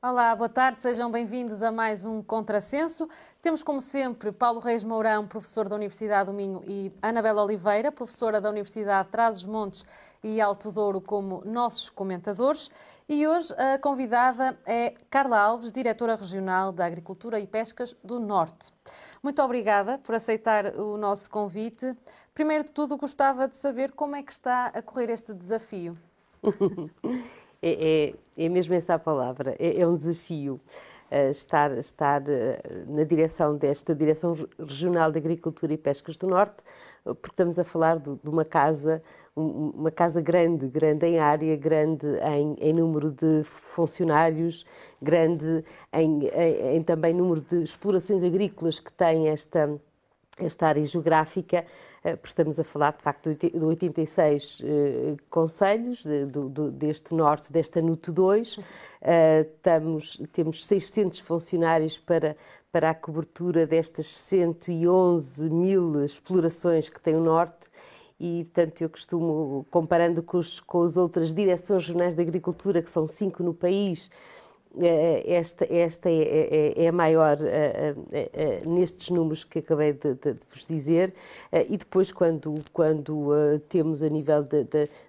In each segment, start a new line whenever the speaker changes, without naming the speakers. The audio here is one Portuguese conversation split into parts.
Olá, boa tarde, sejam bem-vindos a mais um Contrassenso. Temos, como sempre, Paulo Reis Mourão, professor da Universidade do Minho, e Anabela Oliveira, professora da Universidade Trás-os-Montes e Alto Douro, como nossos comentadores. E hoje a convidada é Carla Alves, diretora regional da Agricultura e Pescas do Norte. Muito obrigada por aceitar o nosso convite. Primeiro de tudo, gostava de saber como é que está a correr este desafio.
é, é, é mesmo essa a palavra, é, é um desafio. Uh, estar, estar uh, na direção desta Direção Regional de Agricultura e Pescas do Norte, porque estamos a falar de, de uma casa, um, uma casa grande, grande em área, grande em, em número de funcionários, grande em, em, em, também número de explorações agrícolas que tem esta, esta área geográfica, porque estamos a falar de facto de 86 uh, conselhos de, deste norte, desta NUT 2. Uh, estamos, temos 600 funcionários para, para a cobertura destas 111 mil explorações que tem o norte e, portanto, eu costumo, comparando com, os, com as outras direções regionais de agricultura, que são cinco no país, eh, esta, esta é, é, é a maior é, é, nestes números que acabei de, de, de vos dizer e depois quando, quando temos a nível de,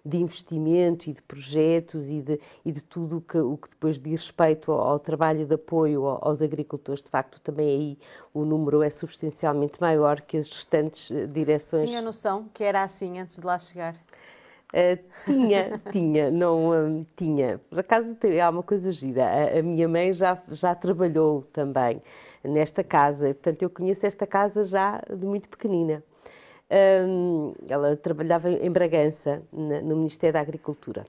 de, investimento e de projetos e de, e de tudo que, o que depois diz respeito ao, ao trabalho de apoio aos agricultores, de facto também aí o número é substancialmente maior que as restantes direções.
Tinha noção que era assim antes de lá chegar?
Uh, tinha, tinha, não um, tinha. Por acaso há uma coisa gira. A, a, minha mãe já, já trabalhou também nesta casa, portanto eu conheço esta casa já de muito pequenina. Um, ela trabalhava em Bragança, na, no Ministério da Agricultura.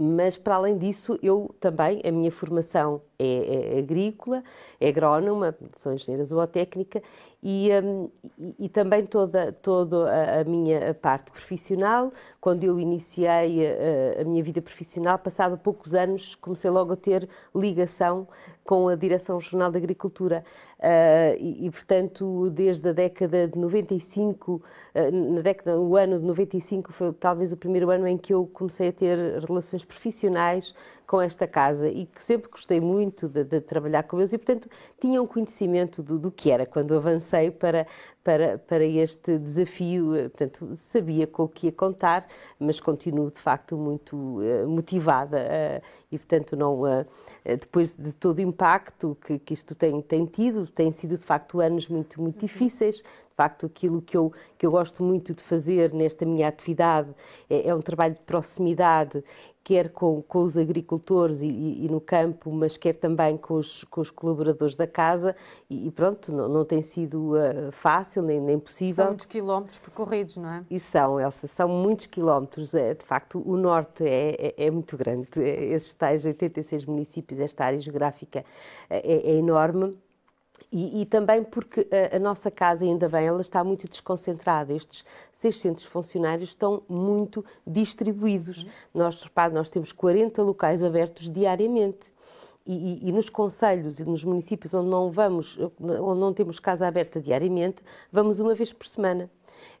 Mas, para além disso, eu também, a minha formação é, é agrícola, é agrónoma, sou engenheira zootécnica e, um, e, e, também toda, toda a, a, minha parte profissional. Quando eu iniciei a, a, minha vida profissional, passado poucos anos, comecei logo a ter ligação com a Direção Regional de Agricultura. Uh, e, e, portanto, desde a década de 95, uh, ah, na década, o ano de 95 foi talvez o primeiro ano em que eu comecei a ter relações profissionais com esta casa e que sempre gostei muito de, de trabalhar com eles e, portanto, tinham conhecimento do, do, que era quando avancei para, para, para este desafio. Portanto, sabia com o que ia contar, mas continuo, de facto, muito uh, motivada e, portanto, não. Uh, depois de todo o impacto que, que isto tem, tem tido, têm sido de facto anos muito, muito difíceis. De facto, aquilo que eu, que eu gosto muito de fazer nesta minha atividade é, é um trabalho de proximidade quer com, com os agricultores e, e, e, no campo, mas quer também com os, com os colaboradores da casa. E, e pronto, não, não, tem sido uh, fácil nem, nem possível. São
muitos quilómetros percorridos, não é?
E são, Elsa, são muitos quilómetros. É, de facto, o norte é, é, é muito grande. É, esses tais 86 municípios, esta área geográfica é, é enorme. E, e, também porque a, a, nossa casa, ainda bem, ela está muito desconcentrada. Estes 600 funcionários estão muito distribuídos. Uhum. Nós, repare, nós temos 40 locais abertos diariamente. E, e, e, nos conselhos e nos municípios onde não vamos, onde não temos casa aberta diariamente, vamos uma vez por semana.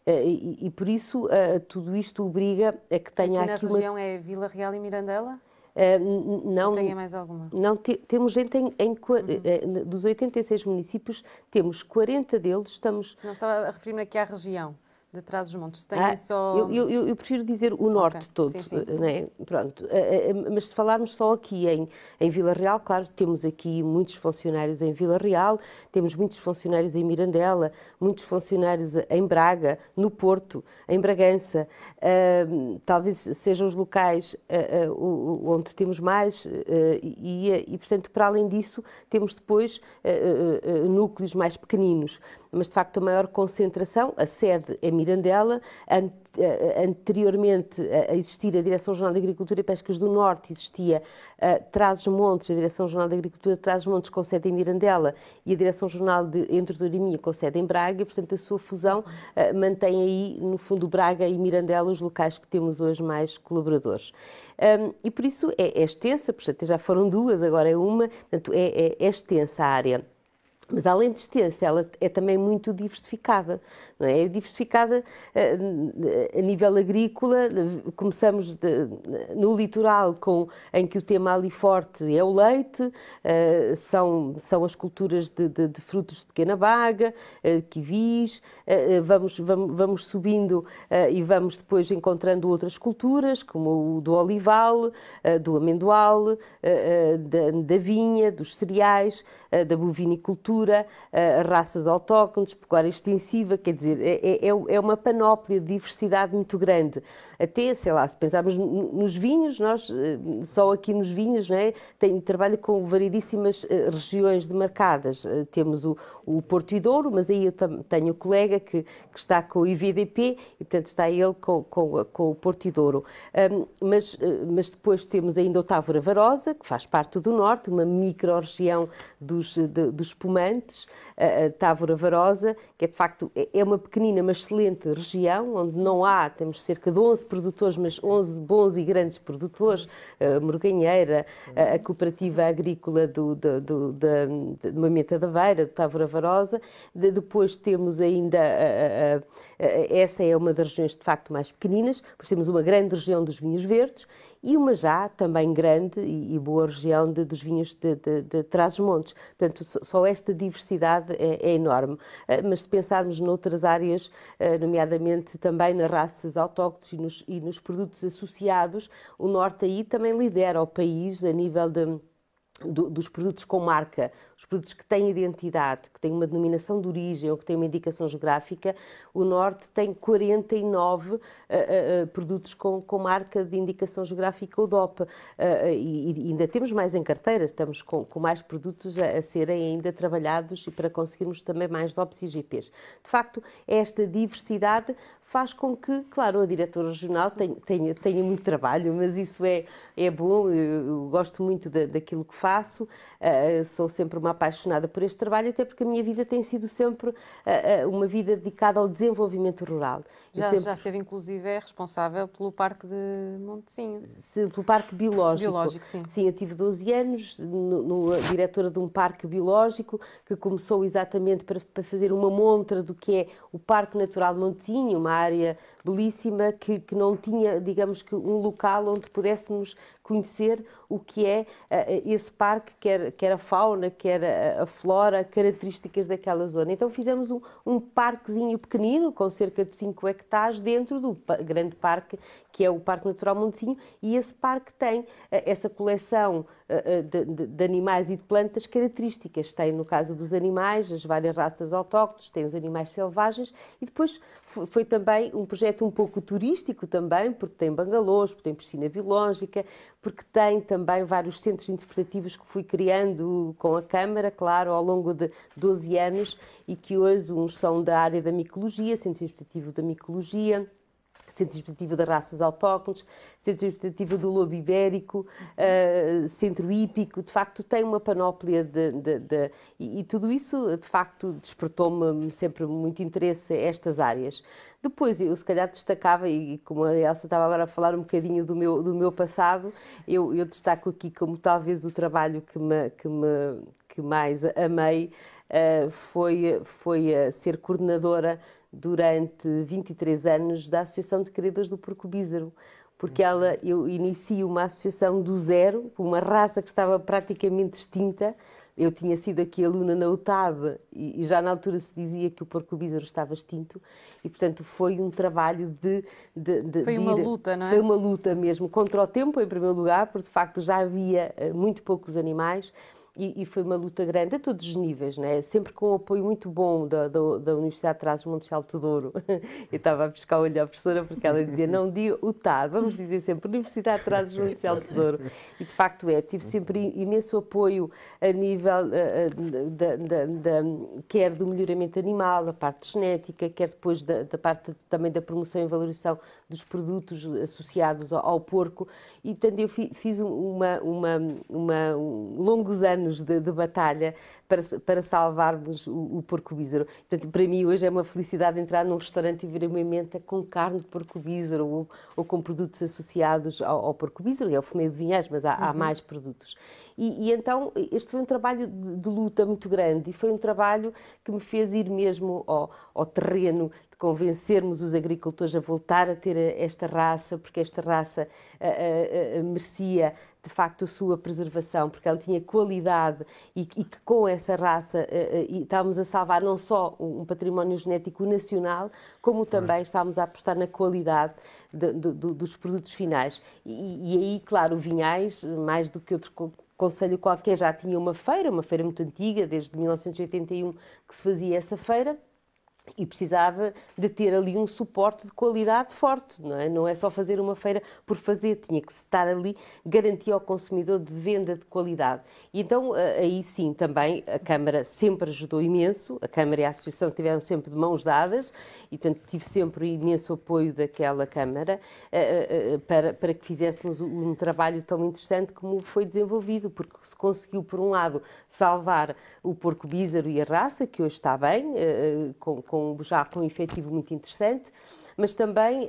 Eh, e, e por isso uh, tudo isto obriga a que tenha
aqui,
aqui
na região é Vila Real e Mirandela?
Uh, não,
tem mais alguma?
Não, te, temos gente em, em uhum. uh, dos 86 municípios, temos 40 deles, estamos...
Não estava a referir-me aqui à região de Trás-os-Montes? Tem ah, só...
Eu, eu, eu, prefiro dizer o norte okay. todo, sim, sim. Né? Pronto. Eh, eh, mas se falarmos só aqui em, em Vila Real, claro, temos aqui muitos funcionários em Vila Real, temos muitos funcionários em Mirandela, muitos funcionários em Braga, no Porto, em Bragança. Talvez sejam os locais onde temos mais e, e, portanto, para além disso, temos depois núcleos mais pequeninos mas de facto a maior concentração, a sede é Mirandela, eh, anteriormente a existir a Direção-Geral de Agricultura e Pescas do Norte, existia uh, Trás-os-Montes, a Direção-Geral de Agricultura de Trás-os-Montes com sede em Mirandela e a Direção-Geral de Entre e Minha com sede em Braga, e portanto a sua fusão uh, mantém aí, no fundo, Braga e Mirandela os locais que temos hoje mais colaboradores. Um, e por isso é, é extensa, portanto já foram duas, agora é uma, portanto é, é, é extensa a área Mas além de extensa, ela é também muito diversificada. É? é diversificada uh, a nível agrícola. Começamos de, no litoral, com, em que o tema ali forte é o leite, uh, são, são as culturas de, de, de frutos de pequena baga, uh, kiwis. vamos, vamos, vamos subindo e vamos depois encontrando outras culturas, como o do olival, do amendoal, da, da vinha, dos cereais, da bovinicultura, raças autóctones, pecuária extensiva, quer dizer, dizer, é, é, é, uma panóplia de diversidade muito grande. Até, sei lá, se pensarmos nos vinhos, nós, eh, só aqui nos vinhos, não é? Tem, trabalho com variedíssimas eh, regiões demarcadas. Eh, temos o, o Porto e Douro, mas aí eu tenho o colega que, que, está com o IVDP e, portanto, está ele com, com, com o Porto e Douro. Um, mas, mas depois temos ainda o Távora Varosa, que faz parte do Norte, uma micro-região dos, dos espumantes, a Távora Varosa, que é de facto é, é uma pequenina, mas excelente região, onde não há, temos cerca de 11 produtores, mas 11 bons e grandes produtores, a Morganheira, a, Cooperativa Agrícola do, do, do, da, de Mamenta da Beira, de Távora Varosa, de, depois temos ainda, a, a, essa é uma das regiões de facto mais pequeninas, depois temos uma grande região dos vinhos verdes, e uma já também grande e, boa região de, dos vinhos de, de, de Trás-os-Montes. Portanto, só esta diversidade é, é, enorme. Ah, mas se pensarmos noutras áreas, ah, nomeadamente também nas raças autóctones e nos, e nos produtos associados, o Norte aí também lidera o país a nível de do, dos produtos com marca, os produtos que têm identidade, que têm uma denominação de origem ou que têm uma indicação geográfica, o Norte tem 49 uh, uh, produtos com, com, marca de indicação geográfica ou DOP. Uh, e, e, ainda temos mais em carteira, estamos com, com mais produtos a, a, serem ainda trabalhados e para conseguirmos também mais DOPs e GPs. De facto, esta diversidade faz com que, claro, a diretora regional tenha, tenha, tenha muito trabalho, mas isso é, é bom, eu, eu gosto muito da, daquilo que faço, uh, sou sempre uma apaixonada por este trabalho, até porque a minha vida tem sido sempre uh, uh, uma vida dedicada ao desenvolvimento rural.
Já, sempre... já esteve, inclusive, é responsável pelo Parque de Montecinho.
Sim, pelo Parque Biológico.
Biológico, sim.
Sim, eu tive 12 anos, no, no, diretora de um parque biológico, que começou exatamente para, para fazer uma montra do que é o Parque Natural de Montecinho, uma área belíssima que, que não tinha, digamos que, um local onde pudéssemos conhecer o que é uh, esse parque, quer, quer a fauna, quer a, a, flora, características daquela zona. Então fizemos um, um parquezinho pequenino, com cerca de 5 hectares, dentro do grande parque, que é o Parque Natural Montecinho, e esse parque tem uh, essa coleção de, de, de, animais e de plantas características. Tem, no caso dos animais, as várias raças autóctones, tem os animais selvagens, e depois foi também um projeto um pouco turístico também, porque tem bangalôs, porque tem piscina biológica, porque tem também vários centros interpretativos que fui criando com a Câmara, claro, ao longo de 12 anos e que hoje uns são da área da micologia, centro interpretativo da micologia, Centro Interpretativo das Raças Autóctones, Centro Interpretativo do Lobo Ibérico, uh, Centro Hípico, de facto tem uma panóplia de... de, de e, e, tudo isso, de facto, despertou-me sempre muito interesse estas áreas. Depois, eu se calhar destacava, e como a Elsa estava agora a falar um bocadinho do meu, do meu passado, eu, eu destaco aqui como talvez o trabalho que, me, que, me, que mais amei uh, foi, foi ser coordenadora durante 23 anos da Associação de Criadores do Porco Bízaro porque ela, eu inicio uma associação do zero, uma raça que estava praticamente extinta, eu tinha sido aqui aluna na UTAB e, e, já na altura se dizia que o porco bízaro estava extinto e, portanto, foi um trabalho de... de, de
foi
de
uma
ir,
luta, não é?
Foi uma luta mesmo, contra o tempo, em primeiro lugar, porque, de facto, já havia eh, muito poucos animais e, e, foi uma luta grande a todos os níveis, né? sempre com um apoio muito bom da, da, da Universidade de Trás-os-Montes de Alto Douro. Eu estava a buscar o olho à professora porque ela dizia, não diga o TAD, vamos dizer sempre Universidade de Trás-os-Montes de Alto Douro. E de facto é, tive sempre imenso apoio a nível uh, da, da, da, quer do melhoramento animal, a parte genética, quer depois da, parte também da promoção e valorização dos produtos associados ao, ao porco. E portanto eu fiz uma, uma, uma, longos anos anos de, de batalha para, para salvarmos o, o porco bízaro. Portanto, para mim hoje é uma felicidade entrar num restaurante e ver uma menta com carne de porco bízaro ou, ou com produtos associados ao, ao porco bízaro, é o fumeiro de vinhais, mas há, uhum. há mais produtos. E, e, então este foi um trabalho de, de, luta muito grande e foi um trabalho que me fez ir mesmo ao, ao terreno de convencermos os agricultores a voltar a ter esta raça, porque esta raça a, a, a, merecia de facto a sua preservação, porque ela tinha qualidade e, e que com essa raça uh, uh, estávamos a salvar não só um património genético nacional, como também estávamos a apostar na qualidade de, de, de, dos produtos finais. E, e, aí, claro, o Vinhais, mais do que outro conselho qualquer, já tinha uma feira, uma feira muito antiga, desde 1981 que se fazia essa feira e precisava de ter ali um suporte de qualidade forte, não é? Não é só fazer uma feira por fazer, tinha que estar ali garantir ao consumidor de venda de qualidade. E então aí sim também a Câmara sempre ajudou imenso, a Câmara e a Associação tiveram sempre de mãos dadas e portanto tive sempre imenso apoio daquela Câmara para, para que fizéssemos um trabalho tão interessante como foi desenvolvido, porque se conseguiu por um lado salvar o porco bízaro e a raça, que hoje está bem, com, com já com um efetivo muito interessante, mas também uh,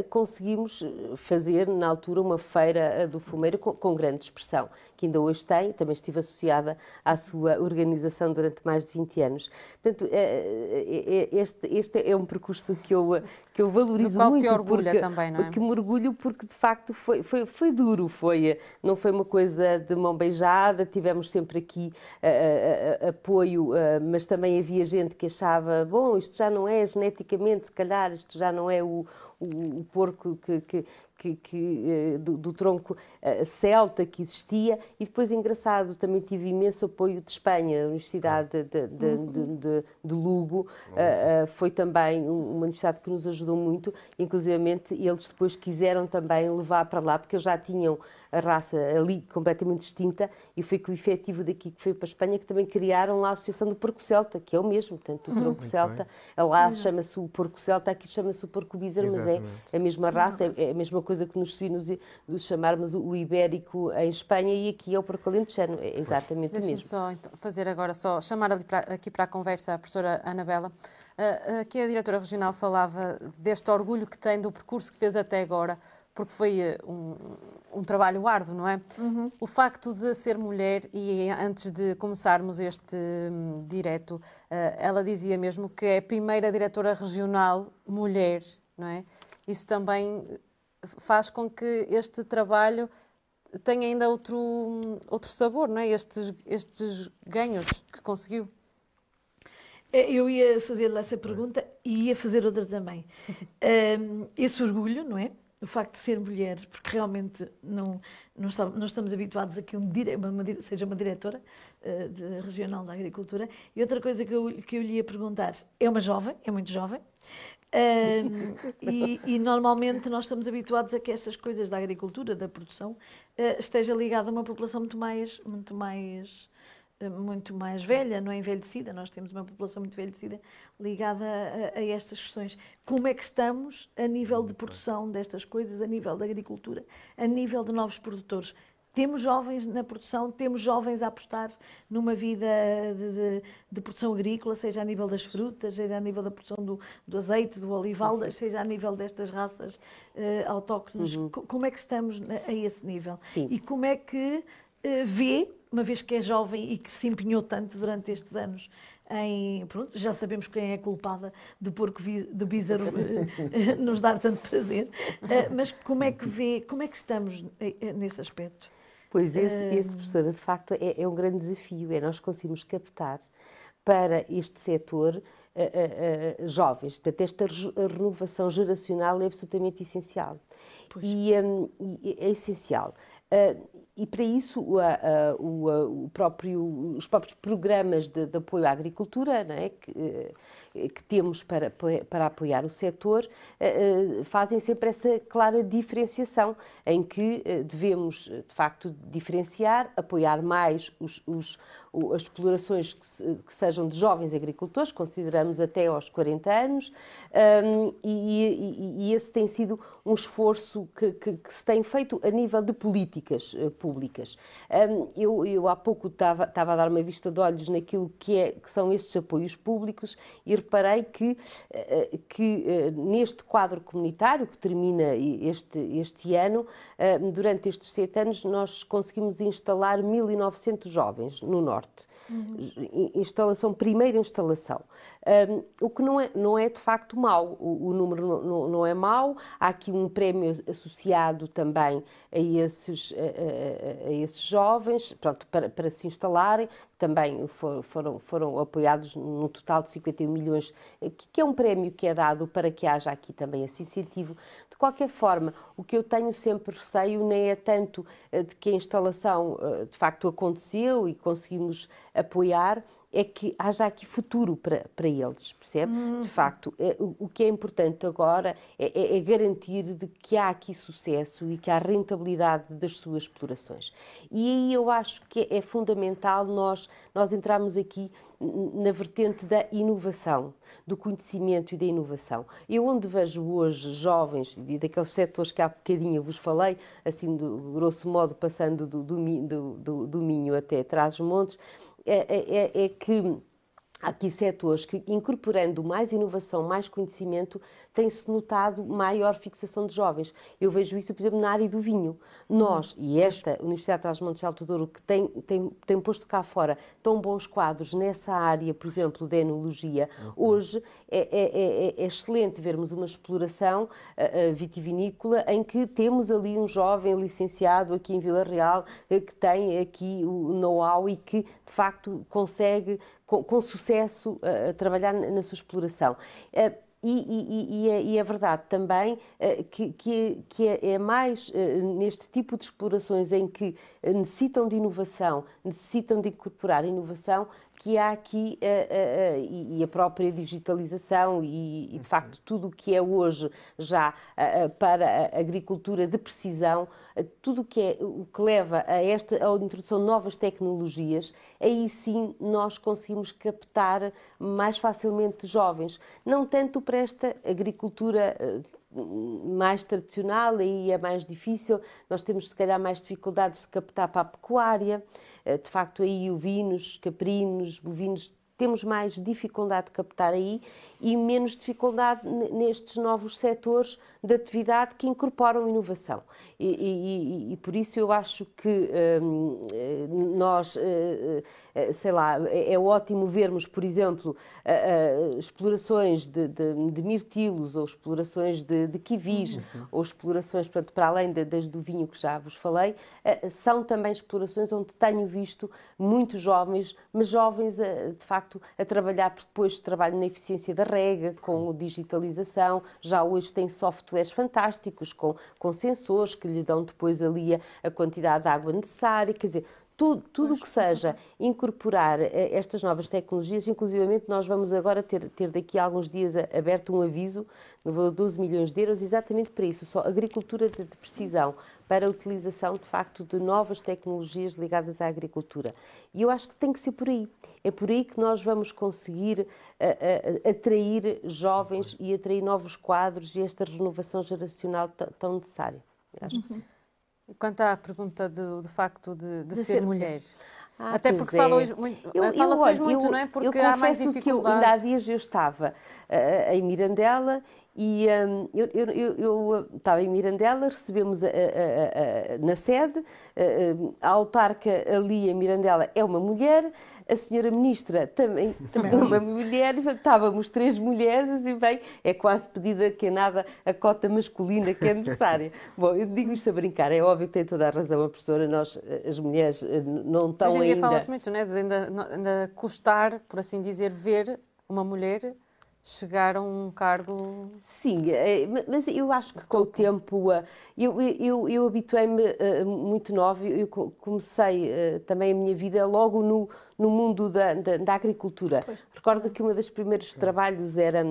uh, conseguimos fazer, na altura, uma feira do fumeiro com, com grande expressão que ainda hoje tem, também estive associada à sua organização durante mais de 20 anos. Portanto, é, é, é, este, este é um percurso que eu, que eu valorizo
Do qual
muito.
se orgulha
porque,
também, não é?
Que me orgulho porque, de facto, foi, foi, foi duro, foi, não foi uma coisa de mão beijada, tivemos sempre aqui uh, uh, apoio, uh, mas também havia gente que achava, bom, isto já não é geneticamente, se calhar, isto já não é o, o, o porco que, que, que, que eh, do, do, tronco eh, celta que existia. E depois engraçado também tive imenso apoio de Espanha a Universidade de, de, uhum. de, de Lugo. Uh, uh, foi também uma universidade que nos ajudou muito. Inclusivamente eles depois quiseram também levar para lá porque eles já tinham a raça ali completamente distinta e foi com o efetivo daqui que foi para a Espanha que também criaram lá a Associação do Porco Celta, que é o mesmo, portanto, o tronco celta, lá chama-se o porco celta, aqui chama-se o porco bízaro, mas é a mesma raça, é, a mesma coisa que nos nos, nos chamarmos o ibérico em Espanha e aqui é o porco alentejano, é exatamente o mesmo.
só então, fazer agora, só chamar aqui para a conversa a professora Anabela. Aqui a diretora regional falava deste orgulho que tem do percurso que fez até agora porque foi eh, um, um trabalho árduo, não é? Uhum. O facto de ser mulher, e antes de começarmos este um, direto, uh, ela dizia mesmo que é a primeira diretora regional mulher, não é? Isso também faz com que este trabalho tenha ainda outro, outro sabor, não é? Estes, estes ganhos que conseguiu.
Eu ia fazer-lhe essa pergunta e ia fazer outra também. Um, esse orgulho, não é? O facto de ser mulher, porque realmente não, não, está, não estamos habituados a que um dire, uma, uma, seja uma diretora uh, de, regional da agricultura. E outra coisa que eu, que eu lhe ia perguntar, é uma jovem, é muito jovem, uh, e, e, normalmente nós estamos habituados a que estas coisas da agricultura, da produção, uh, esteja ligada a uma população muito mais, muito mais muito mais velha, não é envelhecida, nós temos uma população muito envelhecida ligada a, a, estas questões. Como é que estamos a nível de produção destas coisas, a nível da agricultura, a nível de novos produtores? Temos jovens na produção, temos jovens a apostar numa vida de, de, de, produção agrícola, seja a nível das frutas, seja a nível da produção do, do azeite, do olival, seja a nível destas raças uh, autóctones. Uhum. Como é que estamos a esse nível?
Sim.
E como é que uh, vê uma vez que é jovem e que se empenhou tanto durante estes anos em. Pronto, já sabemos quem é culpada do porco do bízaro eh, nos dar tanto prazer, eh, mas como é que vê, como é que estamos eh, nesse aspecto?
Pois, esse, esse professora, de facto, é, é, um grande desafio, é nós conseguimos captar para este setor uh, uh, uh, jovens. Portanto, esta renovação geracional é absolutamente essencial. E, um, e é essencial. Uh, e para isso o, o, o próprio, os próprios programas de, de, apoio à agricultura, é? que, que temos para, para apoiar o setor fazem sempre essa clara diferenciação em que devemos, de facto, diferenciar, apoiar mais os, os as explorações que, se, que, sejam de jovens agricultores, consideramos até aos 40 anos, um, e, e, e, esse tem sido um esforço que, que, que, se tem feito a nível de políticas públicas. Um, eu, eu, há pouco estava, estava, a dar uma vista de olhos naquilo que, é, que são estes apoios públicos e reparei que, uh, que uh, neste quadro comunitário que termina este, este ano, durante estes sete anos, nós conseguimos instalar 1.900 jovens no Norte norte. Uhum. Instalação, primeira instalação. O que não é, não é de facto mau, o, o número não, não, é mau, há aqui um prémio associado também a esses, a, a, esses jovens, pronto, para, para se instalarem, também for, foram, foram apoiados num total de 51 milhões, que é um prémio que é dado para que haja aqui também esse incentivo. De qualquer forma, o que eu tenho sempre receio nem é tanto eh, de que a instalação eh, de facto aconteceu e conseguimos apoiar, é que haja aqui futuro para, para eles, percebe? Uhum. De facto, é, o, o, que é importante agora é, é, é, garantir de que há aqui sucesso e que há rentabilidade das suas explorações. E aí eu acho que é, fundamental nós, nós entrarmos aqui na vertente da inovação, do conhecimento e da inovação. Eu onde vejo hoje jovens, e daqueles setores que há bocadinho vos falei, assim, do grosso modo, passando do, do, do, do Minho até Trás-os-Montes, é, é, é, é que há aqui setores que, incorporando mais inovação, mais conhecimento, tem-se notado maior fixação de jovens. Eu vejo isso, por exemplo, na área do vinho. Nós, e esta Universidade de Trás-os-Montes de Alto Douro, que tem, tem, tem posto cá fora tão bons quadros nessa área, por exemplo, de enologia, uhum. hoje é, é, é, é, excelente vermos uma exploração uh, vitivinícola em que temos ali um jovem licenciado aqui em Vila Real uh, que tem aqui o know-how e que, de facto, consegue com, com sucesso uh, trabalhar na sua exploração. E, e, e, é, e, é, verdade também uh, que, que, que é, é, mais uh, neste tipo de explorações em que necessitam de inovação, necessitam de incorporar inovação, que há aqui uh, uh, e a própria digitalização e, e, de facto tudo o que é hoje já uh, para a agricultura de precisão, tudo o que é o que leva a esta a introdução de novas tecnologias, aí sim nós conseguimos captar mais facilmente jovens, não tanto para esta agricultura mais tradicional, aí é mais difícil, nós temos se calhar mais dificuldades de captar para a pecuária, eh, de facto aí ovinos, caprinos, bovinos, temos mais dificuldade de captar aí e menos dificuldade nestes novos setores de atividade que incorporam inovação. E, e, e por isso eu acho que hum, eh, nós eh, eh, sei lá, é, é ótimo vermos, por exemplo, explorações de, de, de mirtilos ou explorações de, de kiwis uhum. ou explorações, portanto, para além das do vinho que já vos falei, são também explorações onde tenho visto muitos jovens, mas jovens de facto a trabalhar, porque depois trabalham na eficiência da rega, com digitalização, já hoje tem softwares fantásticos com, com sensores que lhe dão depois ali a, a quantidade de água necessária, quer dizer, tudo, tudo que seja incorporar eh, estas novas tecnologias, inclusivamente nós vamos agora ter, ter daqui a alguns dias aberto um aviso no valor de 12 milhões de euros exatamente para isso, só agricultura de, de precisão, para a utilização de facto de novas tecnologias ligadas à agricultura. E eu acho que tem que ser por aí. É por aí que nós vamos conseguir uh, uh, atrair jovens e atrair novos quadros e esta renovação geracional tão necessária. Acho uhum. que.
Quanto à pergunta do, do facto de, de, de ser, ser, mulher. Ah, Até porque fala hoje muito, eu, fala eu, hoje muito, eu, não é? Porque há mais dificuldades. Que eu,
ainda há dias eu estava uh, em Mirandela e um, eu, eu, eu, estava em Mirandela, recebemos a, a, a, na sede, a, autarca ali em Mirandela é uma mulher, a senhora ministra também, também é uma mulher, estávamos três mulheres e bem, é quase pedida que é nada a cota masculina que é necessária. Bom, eu digo isto a brincar, é óbvio que tem toda a razão a professora, nós, as mulheres, eh, não estão
ainda...
Hoje em
dia fala-se muito, né, de ainda, ainda custar, por assim dizer, ver uma mulher chegar a um cargo.
Sim, é, mas eu acho que com o tempo. Eu, eu, eu habituei-me muito nova, eu comecei também a minha vida logo no, no mundo da, da, da agricultura. Pois. Recordo que um dos primeiros trabalhos era,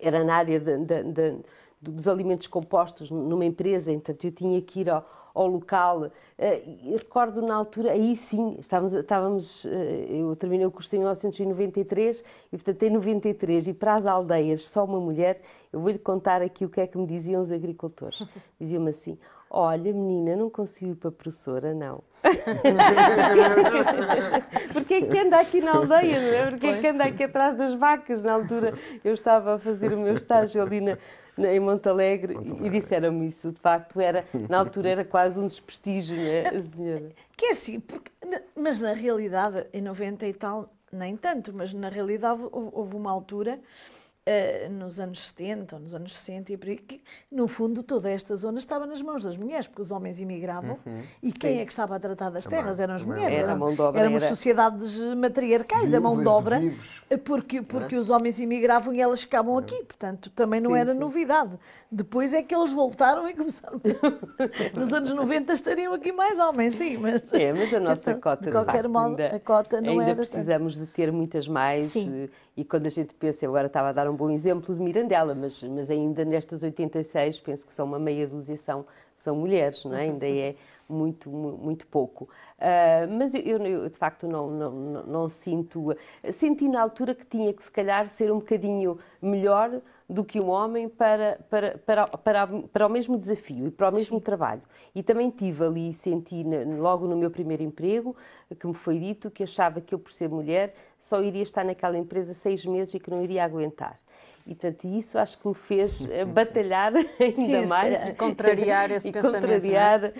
era na área de, de, de, dos alimentos compostos numa empresa, então eu tinha que ir ao ao local. Eh, recordo na altura, aí sim, estávamos, estávamos, eh, eu terminei o curso em 1993 e, portanto, em 93, e para as aldeias, só uma mulher, eu vou-lhe contar aqui o que é que me diziam os agricultores. Diziam-me assim: Olha, menina, não consigo ir para a professora, não. Porque é que anda aqui na aldeia, não é? Porque é que anda aqui atrás das vacas? Na altura eu estava a fazer o meu estágio ali na, em Montalegre, Montalegre. e disseram-me isso. De facto, era, na altura era quase um desprestígio, não é, senhora?
Que é assim, porque, mas na realidade, em 90 e tal, nem tanto, mas na realidade houve uma altura Uh, nos anos 70 ou nos anos 60 e por aí, que, no fundo toda esta zona estava nas mãos das mulheres, porque os homens imigravam uhum. e quem Sim. é que estava a tratar das terras? Eram as mulheres. Era, mão de obra, éramos era... sociedades matriarcais, a mão de obra, porque, porque é? os homens imigravam e elas ficavam aqui, portanto também não sim, era novidade. Depois é que eles voltaram e começaram. nos anos 90 estariam aqui mais homens, sim, mas.
É, mas a nossa então, cota, de qualquer modo, ainda, a cota não ainda era precisamos de ter muitas mais. Sim. E quando a gente pensa, eu agora estava a dar um bom exemplo de Mirandela, mas, mas ainda nestas 86, penso que são uma meia dúzia, são, são mulheres, não é? ainda é muito, muito pouco. Uh, mas eu, eu, de facto, não, não, não, não, sinto. Senti na altura que tinha que, se calhar, ser um bocadinho melhor do que um homem para, para, para, para, para o mesmo desafio e para o mesmo Sim. trabalho. E também tive ali, senti logo no meu primeiro emprego, que me foi dito que achava que eu, por ser mulher, só iria estar naquela empresa seis meses e que não iria aguentar. E, portanto, isso acho que me fez eh, batalhar ainda Sim, mais.
Contrariar esse
e
pensamento.
É? Contrariar é? uh, uh,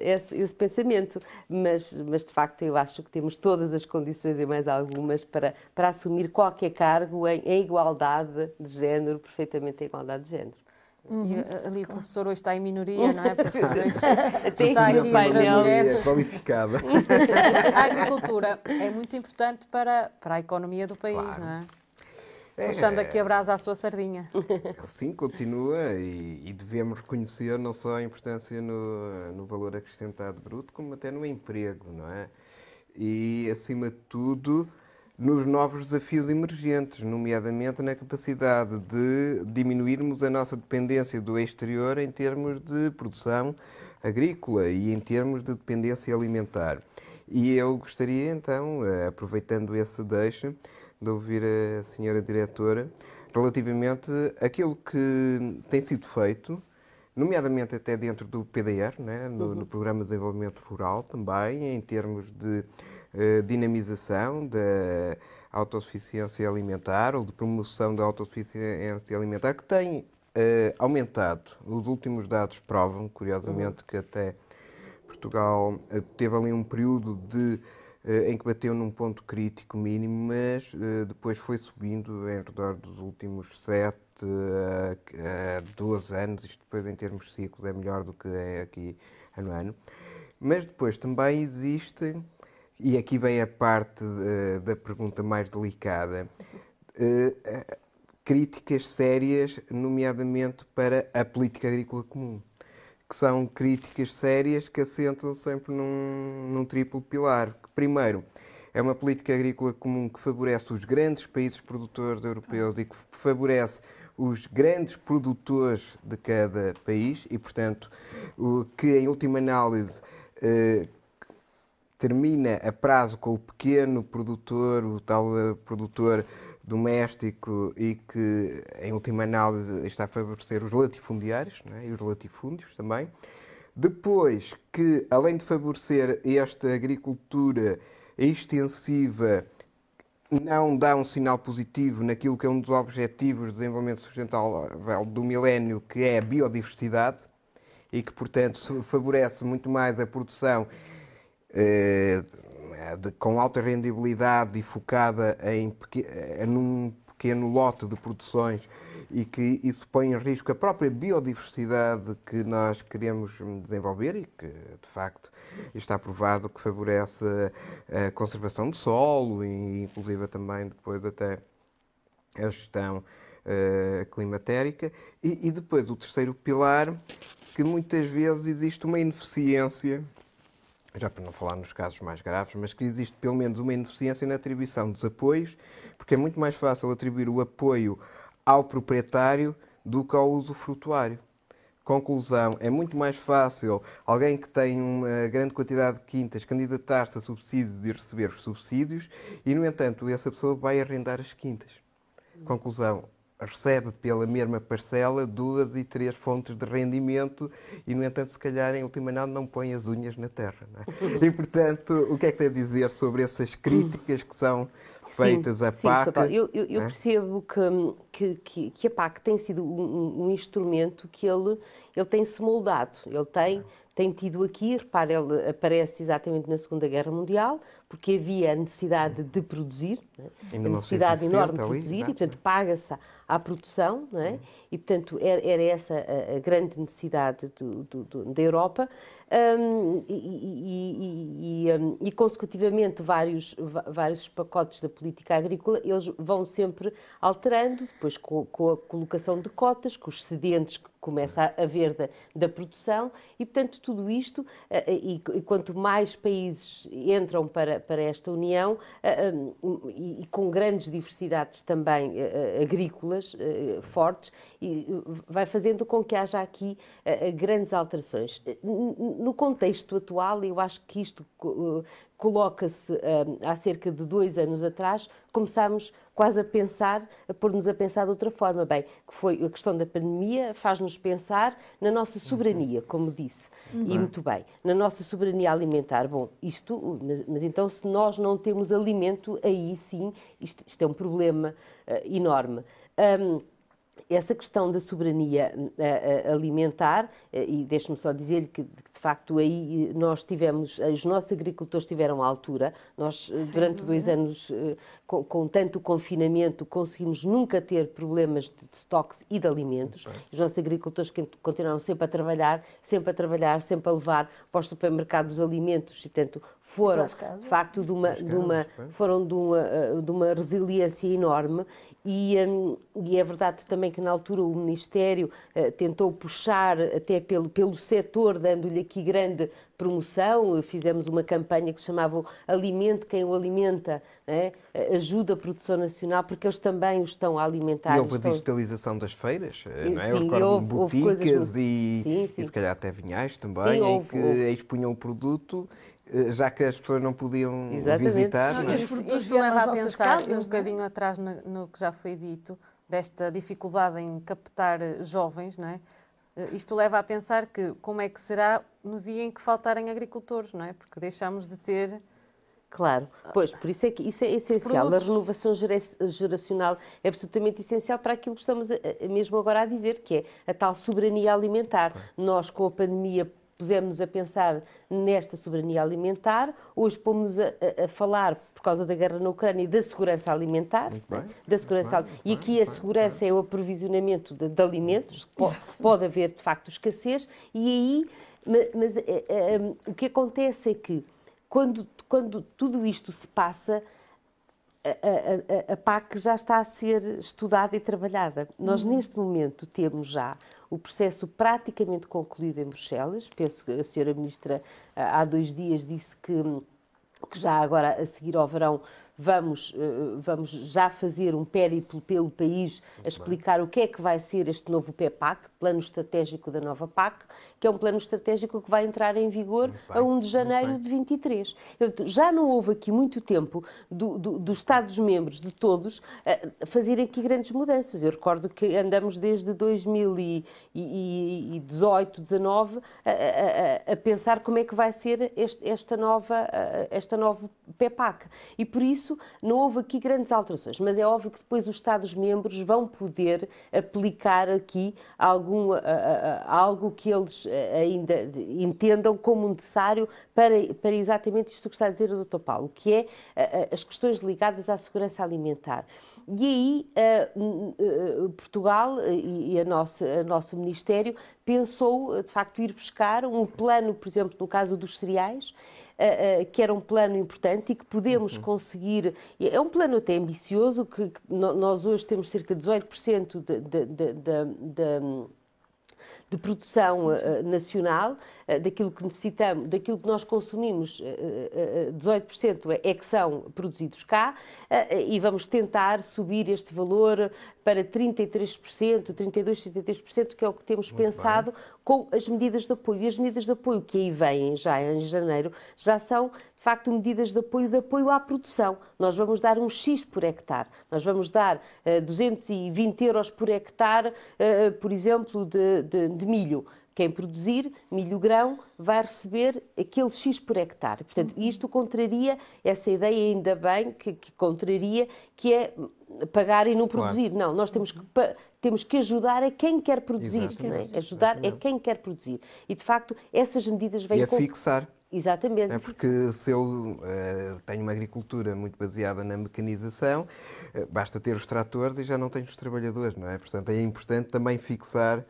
esse, esse, pensamento. Mas, mas, de facto, eu acho que temos todas as condições e mais algumas para, para assumir qualquer cargo em, em igualdade de género, perfeitamente em igualdade de género.
Uhum. E ali o professor hoje está em minoria, não é? Professor hoje está aqui entre as mulheres.
Qualificada.
A agricultura é muito importante para, para a economia do país, claro. não é? É, Puxando aqui a brasa à sua sardinha.
Sim, continua e, e, devemos reconhecer não só a importância no, no valor acrescentado bruto, como até no emprego, não é? E, acima de tudo, nos novos desafios emergentes, nomeadamente na capacidade de diminuirmos a nossa dependência do exterior em termos de produção agrícola e em termos de dependência alimentar. E eu gostaria então, eh, aproveitando esse deixe, de ouvir a senhora diretora relativamente àquilo que tem sido feito, nomeadamente até dentro do PDR, né, no, uhum. no Programa de Desenvolvimento Rural também, em termos de dinamização da autossuficiência alimentar ou de promoção da autossuficiência alimentar, que tem uh, aumentado. Os últimos dados provam, curiosamente, uhum. que até Portugal uh, teve ali um período de eh, em que bateu num ponto crítico mínimo, mas eh, depois foi subindo em redor dos últimos 7 a 12 anos, isto depois em termos de ciclos é melhor do que é aqui ano a ano. Mas depois também existem, e aqui vem a parte da pergunta mais delicada, eh, críticas sérias, nomeadamente para a política agrícola comum que são críticas sérias que assentam sempre num, num triplo pilar. Primeiro, é uma política agrícola comum que favorece os grandes países produtores europeus e que favorece os grandes produtores de cada país e, portanto, o que em última análise eh, termina a prazo com o pequeno produtor, o tal eh, produtor doméstico e que, em última análise, está a favorecer os latifundiários né, e os latifúndios também. Depois, que além de favorecer esta agricultura extensiva, não dá um sinal positivo naquilo que é um dos objetivos de desenvolvimento sustentável do milénio, que é a biodiversidade, e que, portanto, favorece muito mais a produção de, com alta rendibilidade e focada em, eh, num pequeno lote de produções e que isso põe em risco a própria biodiversidade que nós queremos desenvolver e que, de facto, está provado que favorece a conservação do solo e, inclusive, também depois até a gestão uh, climatérica. E, e depois o terceiro pilar, que muitas vezes existe uma ineficiência já para não falar nos casos mais graves, mas que existe pelo menos uma ineficiência na atribuição dos apoios, porque é muito mais fácil atribuir o apoio ao proprietário do que ao usufrutuário. Conclusão, é muito mais fácil alguém que tem uma grande quantidade de quintas candidatar-se a subsídios e receber os subsídios e, no entanto, essa pessoa vai arrendar as quintas. Conclusão, recebe pela mesma parcela duas e três fontes de rendimento e, no entanto, se calhar, em última análise, não põe as unhas na terra. É? E, portanto, o que é que tem a dizer sobre essas críticas que são feitas
sim,
à PAC?
Sim, eu, eu, eu é? percebo que, que, que, a PAC tem sido um, um, instrumento que ele, ele tem se moldado, ele tem, tem tido aqui, repare, ele aparece exatamente na Segunda Guerra Mundial, porque havia a necessidade de produzir, né? a necessidade enorme de produzir, e portanto paga-se à produção, não é? Uhum. e portanto era, essa a, a, grande necessidade do, do, do, da Europa, um, e, e, e, um, e, consecutivamente vários, vários pacotes da política agrícola, eles vão sempre alterando, depois com, com a colocação de cotas, com os excedentes que começa a haver da, da produção, e portanto tudo isto, e, quanto mais países entram para, para esta União, e, com grandes diversidades também agrícolas fortes, e vai fazendo com que haja aqui grandes alterações. No contexto atual, eu acho que isto coloca-se há cerca de dois anos atrás, começámos quase a pensar, a pôr-nos a pensar de outra forma. Bem, que foi a questão da pandemia, faz-nos pensar na nossa soberania, como disse. Uhum. E muito bem, na nossa soberania alimentar. Bom, isto, mas, mas, então se nós não temos alimento, aí sim, isto, isto é um problema uh, enorme. Um, essa questão da soberania uh, alimentar, uh, e deixe-me só dizer-lhe que, facto, aí nós tivemos, os nossos agricultores tiveram à altura, nós, Sim, durante dois anos, com, com, tanto confinamento, conseguimos nunca ter problemas de, de estoques e de alimentos. Os nossos agricultores continuaram sempre a trabalhar, sempre a trabalhar, sempre a levar para os supermercados os alimentos e, portanto, foram, de facto, de uma, de uma, foram de uma, eh, de uma resiliência enorme e, um, e, é verdade também que na altura o Ministério uh, tentou puxar até pelo, pelo setor, dando-lhe aqui grande promoção. Fizemos uma campanha que se chamava Alimente quem o alimenta, né? ajuda a produção nacional, porque eles também o estão a alimentar.
E houve estão... a digitalização das feiras, eh, não é? Sim, Eu houve, boticas muito... e, sim, sim. e se calhar até vinhais também, sim, houve, em que houve. expunham o produto eh, já que as pessoas não podiam Exatamente. visitar.
Não, isto, isto leva a pensar, casas, um bocadinho é? atrás no, no, que já foi dito, desta dificuldade em captar eh, jovens, não é? Eh, isto leva a pensar que como é que será no dia em que faltarem agricultores, não é? Porque deixamos de ter.
Claro, pois, por isso é que isso é essencial. A renovação geracional é absolutamente essencial para aquilo que estamos a, a, mesmo agora a dizer, que é a tal soberania alimentar. Nós, com a pandemia, pusemos a pensar nesta soberania alimentar, hoje pomos a, a, a, falar, por causa da guerra na Ucrânia, da segurança alimentar. Bem, da segurança bem, e aqui bem, a segurança é. o aprovisionamento de, de alimentos, pode, pode, haver de facto escassez, e aí, mas, mas é, é, o que acontece é que quando, quando tudo isto se passa, a, a, a, PAC já está a ser estudada e trabalhada. Nós, uhum. neste momento, temos já o processo praticamente concluído em Bruxelas. Penso que a senhora Ministra há dois dias disse que, que já agora, a seguir ao verão, vamos, eh, vamos já fazer um périplo pelo país a explicar o que é que vai ser este novo PEPAC, Plano Estratégico da Nova PAC, que é um plano estratégico que vai entrar em vigor a 1 de janeiro de 23. Já não houve aqui muito tempo do, do, dos Estados-membros, de todos, a fazer aqui grandes mudanças. Eu recordo que andamos desde 2018, 19 a, a, a pensar como é que vai ser este, esta nova, esta nova PEPAC. E por isso não houve aqui grandes alterações, mas é óbvio que depois os Estados-membros vão poder aplicar aqui algum, algo que eles eh, ainda entendam como necessário para, para exatamente isto que está a dizer o Dr. Paulo, que é eh, as questões ligadas à segurança alimentar. E aí Portugal e, a nossa, a nosso Ministério pensou, de facto, ir buscar um plano, por exemplo, no caso dos cereais, que era um plano importante e que podemos uhum. conseguir. É um plano até ambicioso, que, nós hoje temos cerca de 18% de, de, produção uh, nacional, uh, daquilo que necessitamos, daquilo que nós consumimos, uh, 18% é que são produzidos cá, e vamos tentar subir este valor para 33%, 32%, 33%, que é o que temos Muito pensado bem. com as medidas de apoio. E as medidas de apoio que aí vêm já em janeiro já são de facto, medidas de apoio, de apoio à produção. Nós vamos dar um X por hectare. Nós vamos dar uh, 220 euros por hectare, uh, por exemplo, de, de, de milho. Quem produzir milho grão vai receber aquele X por hectare. Portanto, isto contraria essa ideia, ainda bem que, que contraria, que é pagar e não produzir. Claro. Não, nós temos que, temos que ajudar a quem quer produzir. É? Ajudar a quem quer produzir. E, de facto, essas medidas vêm...
E a com... fixar.
Exatamente.
É porque se eu uh, tenho uma agricultura muito baseada na mecanização, uh, basta ter os tratores e já não tenho os trabalhadores, não é? Portanto, é importante também fixar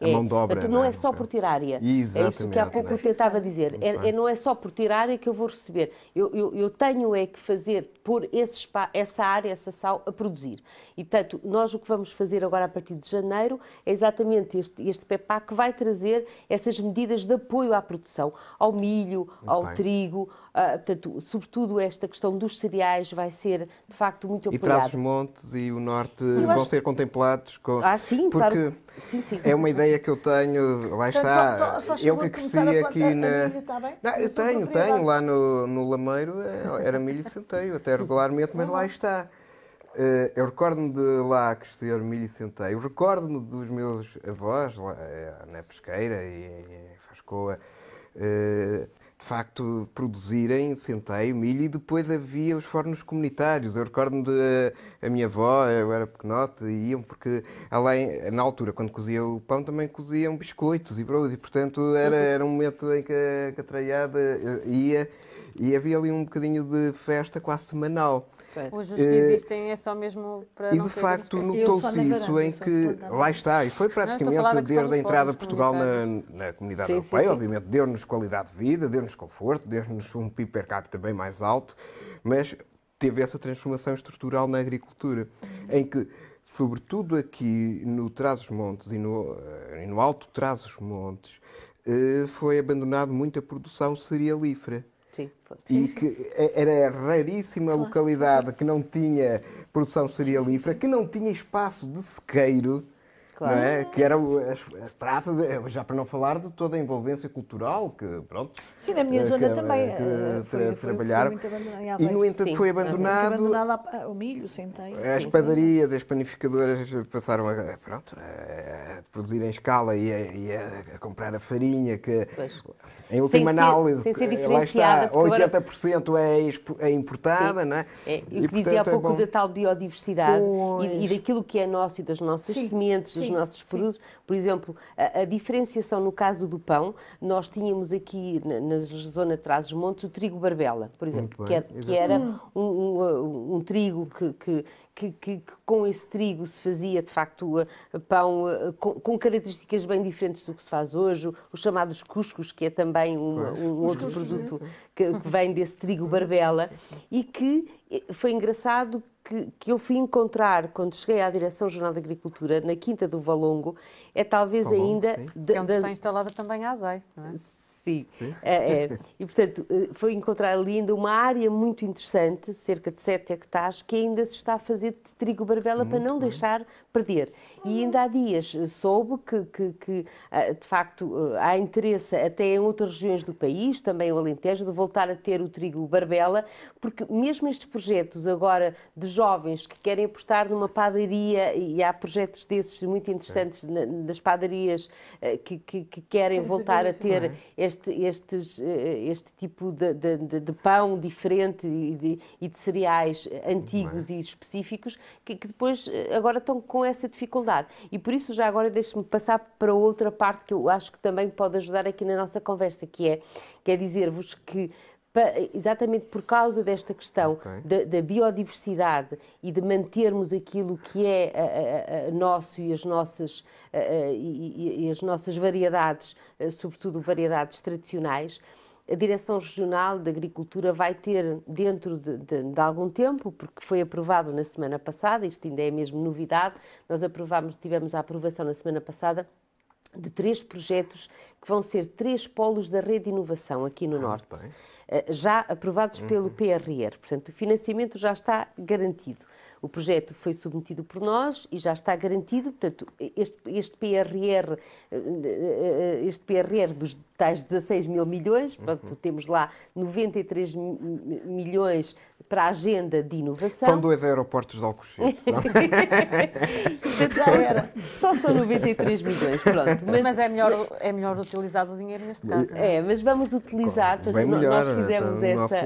a é, mão de obra.
Portanto, não, é? é? só por ter área. Exatamente, é isso que há pouco eu tentava dizer. É, não é só por ter área que eu vou receber. Eu, eu, eu tenho é que fazer, pôr esse, essa área, essa sal, a produzir. E, portanto, nós o que vamos fazer agora a partir de janeiro é exatamente este, este PEPAC que vai trazer essas medidas de apoio à produção, ao milho, ao trigo, Uh, portanto, sobretudo esta questão dos cereais vai ser, de facto, muito apoiada.
E traz os montes e o norte eu vão acho... ser contemplados com...
Ah, sim,
porque
claro.
Sim, sim. É uma ideia que eu tenho, lá está, eu que cresci aqui na... Milho, está bem? Não, eu tenho, tenho, lá no, no Lameiro é, era milho e centeio, até regularmente, mas lá está. Eh, eu recordo-me de lá crescer milho e centeio, recordo-me dos meus avós lá, eh, na pesqueira e em Fascoa, eh, de facto produzirem centeio, milho e depois havia os fornos comunitários. Eu recordo-me de a minha avó, eu era pequenote, e iam porque além, na altura, quando cozia o pão, também coziam biscoitos e broas e portanto era, era um momento em que a, que a traiada ia e havia ali um bocadinho de festa quase semanal.
Hoje os que existem é só mesmo para
E de facto notou-se isso em que, lá está, e foi praticamente desde a entrada de Portugal na, na comunidade sim, europeia, sim, sim. obviamente deu-nos qualidade de vida, deu-nos conforto, deu-nos um PIB per capita bem mais alto, mas teve essa transformação estrutural na agricultura, em que, sobretudo aqui no Trás-os-Montes e no, eh, e no Alto Trás-os-Montes, eh, foi abandonado muita produção cerealífera.
Sim,
e sim. que era raríssima a localidade que não tinha produção cerealífera, que não tinha espaço de sequeiro Claro. É? Que eram as, as, praças, já para não falar de toda a envolvência cultural, que pronto.
Sim, na minha que, zona que, também.
Que, eh, foi, foi, trabalharam. Foi e, no entanto, sim, foi abandonado. Foi
abandonado o milho, centeio.
As sim, padarias, sim. as panificadoras passaram a, pronto, a produzir em escala e a, e a comprar a farinha, que pois. em última sem análise, ser, sem ser lá está, 80% agora... é, é importada, não é?
é eu e, que dizia há é pouco é da tal biodiversidade e, e, daquilo que é nosso e das nossas sementes dos nossos produtos. Por exemplo, a, a, diferenciação no caso do pão, nós tínhamos aqui na, na zona de Trás-os-Montes o trigo barbela, por exemplo, que era, que era um, um, um, trigo que, que que, que, que, com esse trigo se fazia de facto pão com, com, características bem diferentes do que se faz hoje, os chamados cuscos, que é também um, um outro produto que, que, vem desse trigo barbela, e que foi engraçado que, que, eu fui encontrar quando cheguei à Direção-Geral da Agricultura, na Quinta do Valongo, é talvez Valongo, ainda...
De, que é onde está instalada também a ASAI, não é?
Sim. É, é. E, portanto, eh, foi encontrar ali ainda uma área muito interessante, cerca de 7 hectares, que ainda se está a fazer de trigo barbela muito para não bem. deixar perder. E ainda há dias soube que, que, que, ah, de facto, ah, há interesse até em outras regiões do país, também o Alentejo, de voltar a ter o trigo barbela, porque mesmo estes projetos agora de jovens que querem apostar numa padaria, e há projetos desses muito interessantes é. das padarias ah, que, que, que querem voltar a ter este, estes, este tipo de, de, de pão diferente e de, e de cereais antigos e específicos, que, que depois agora estão com essa dificuldade e por isso, já agora, deixe-me passar para outra parte que eu acho que também pode ajudar aqui na nossa conversa, que é, que é dizer-vos que exatamente por causa desta questão okay. da, da, biodiversidade e de mantermos aquilo que é a, a, a nosso e as nossas, e, e as nossas variedades, sobretudo variedades tradicionais, a Direção Regional de Agricultura vai ter, dentro de, de, de, algum tempo, porque foi aprovado na semana passada, isto ainda é mesmo novidade, nós aprovamos, tivemos a aprovação na semana passada de três projetos que vão ser três polos da rede de inovação aqui no ah, Norte. Bem. Eh, já aprovados uhum. pelo PRR. Portanto, o financiamento já está garantido. O projeto foi submetido por nós e já está garantido. Portanto, este, este PRR, eh, eh, este PRR dos tais 16 mil milhões, uhum. pronto, temos lá 93 milhões para a agenda de inovação.
São dois aeroportos de Alcochete.
já era. Só são 93 milhões, pronto.
Mas, mas, é, melhor, é melhor utilizar o dinheiro neste caso.
É, mas vamos utilizar, portanto, melhor, nós fizemos essa,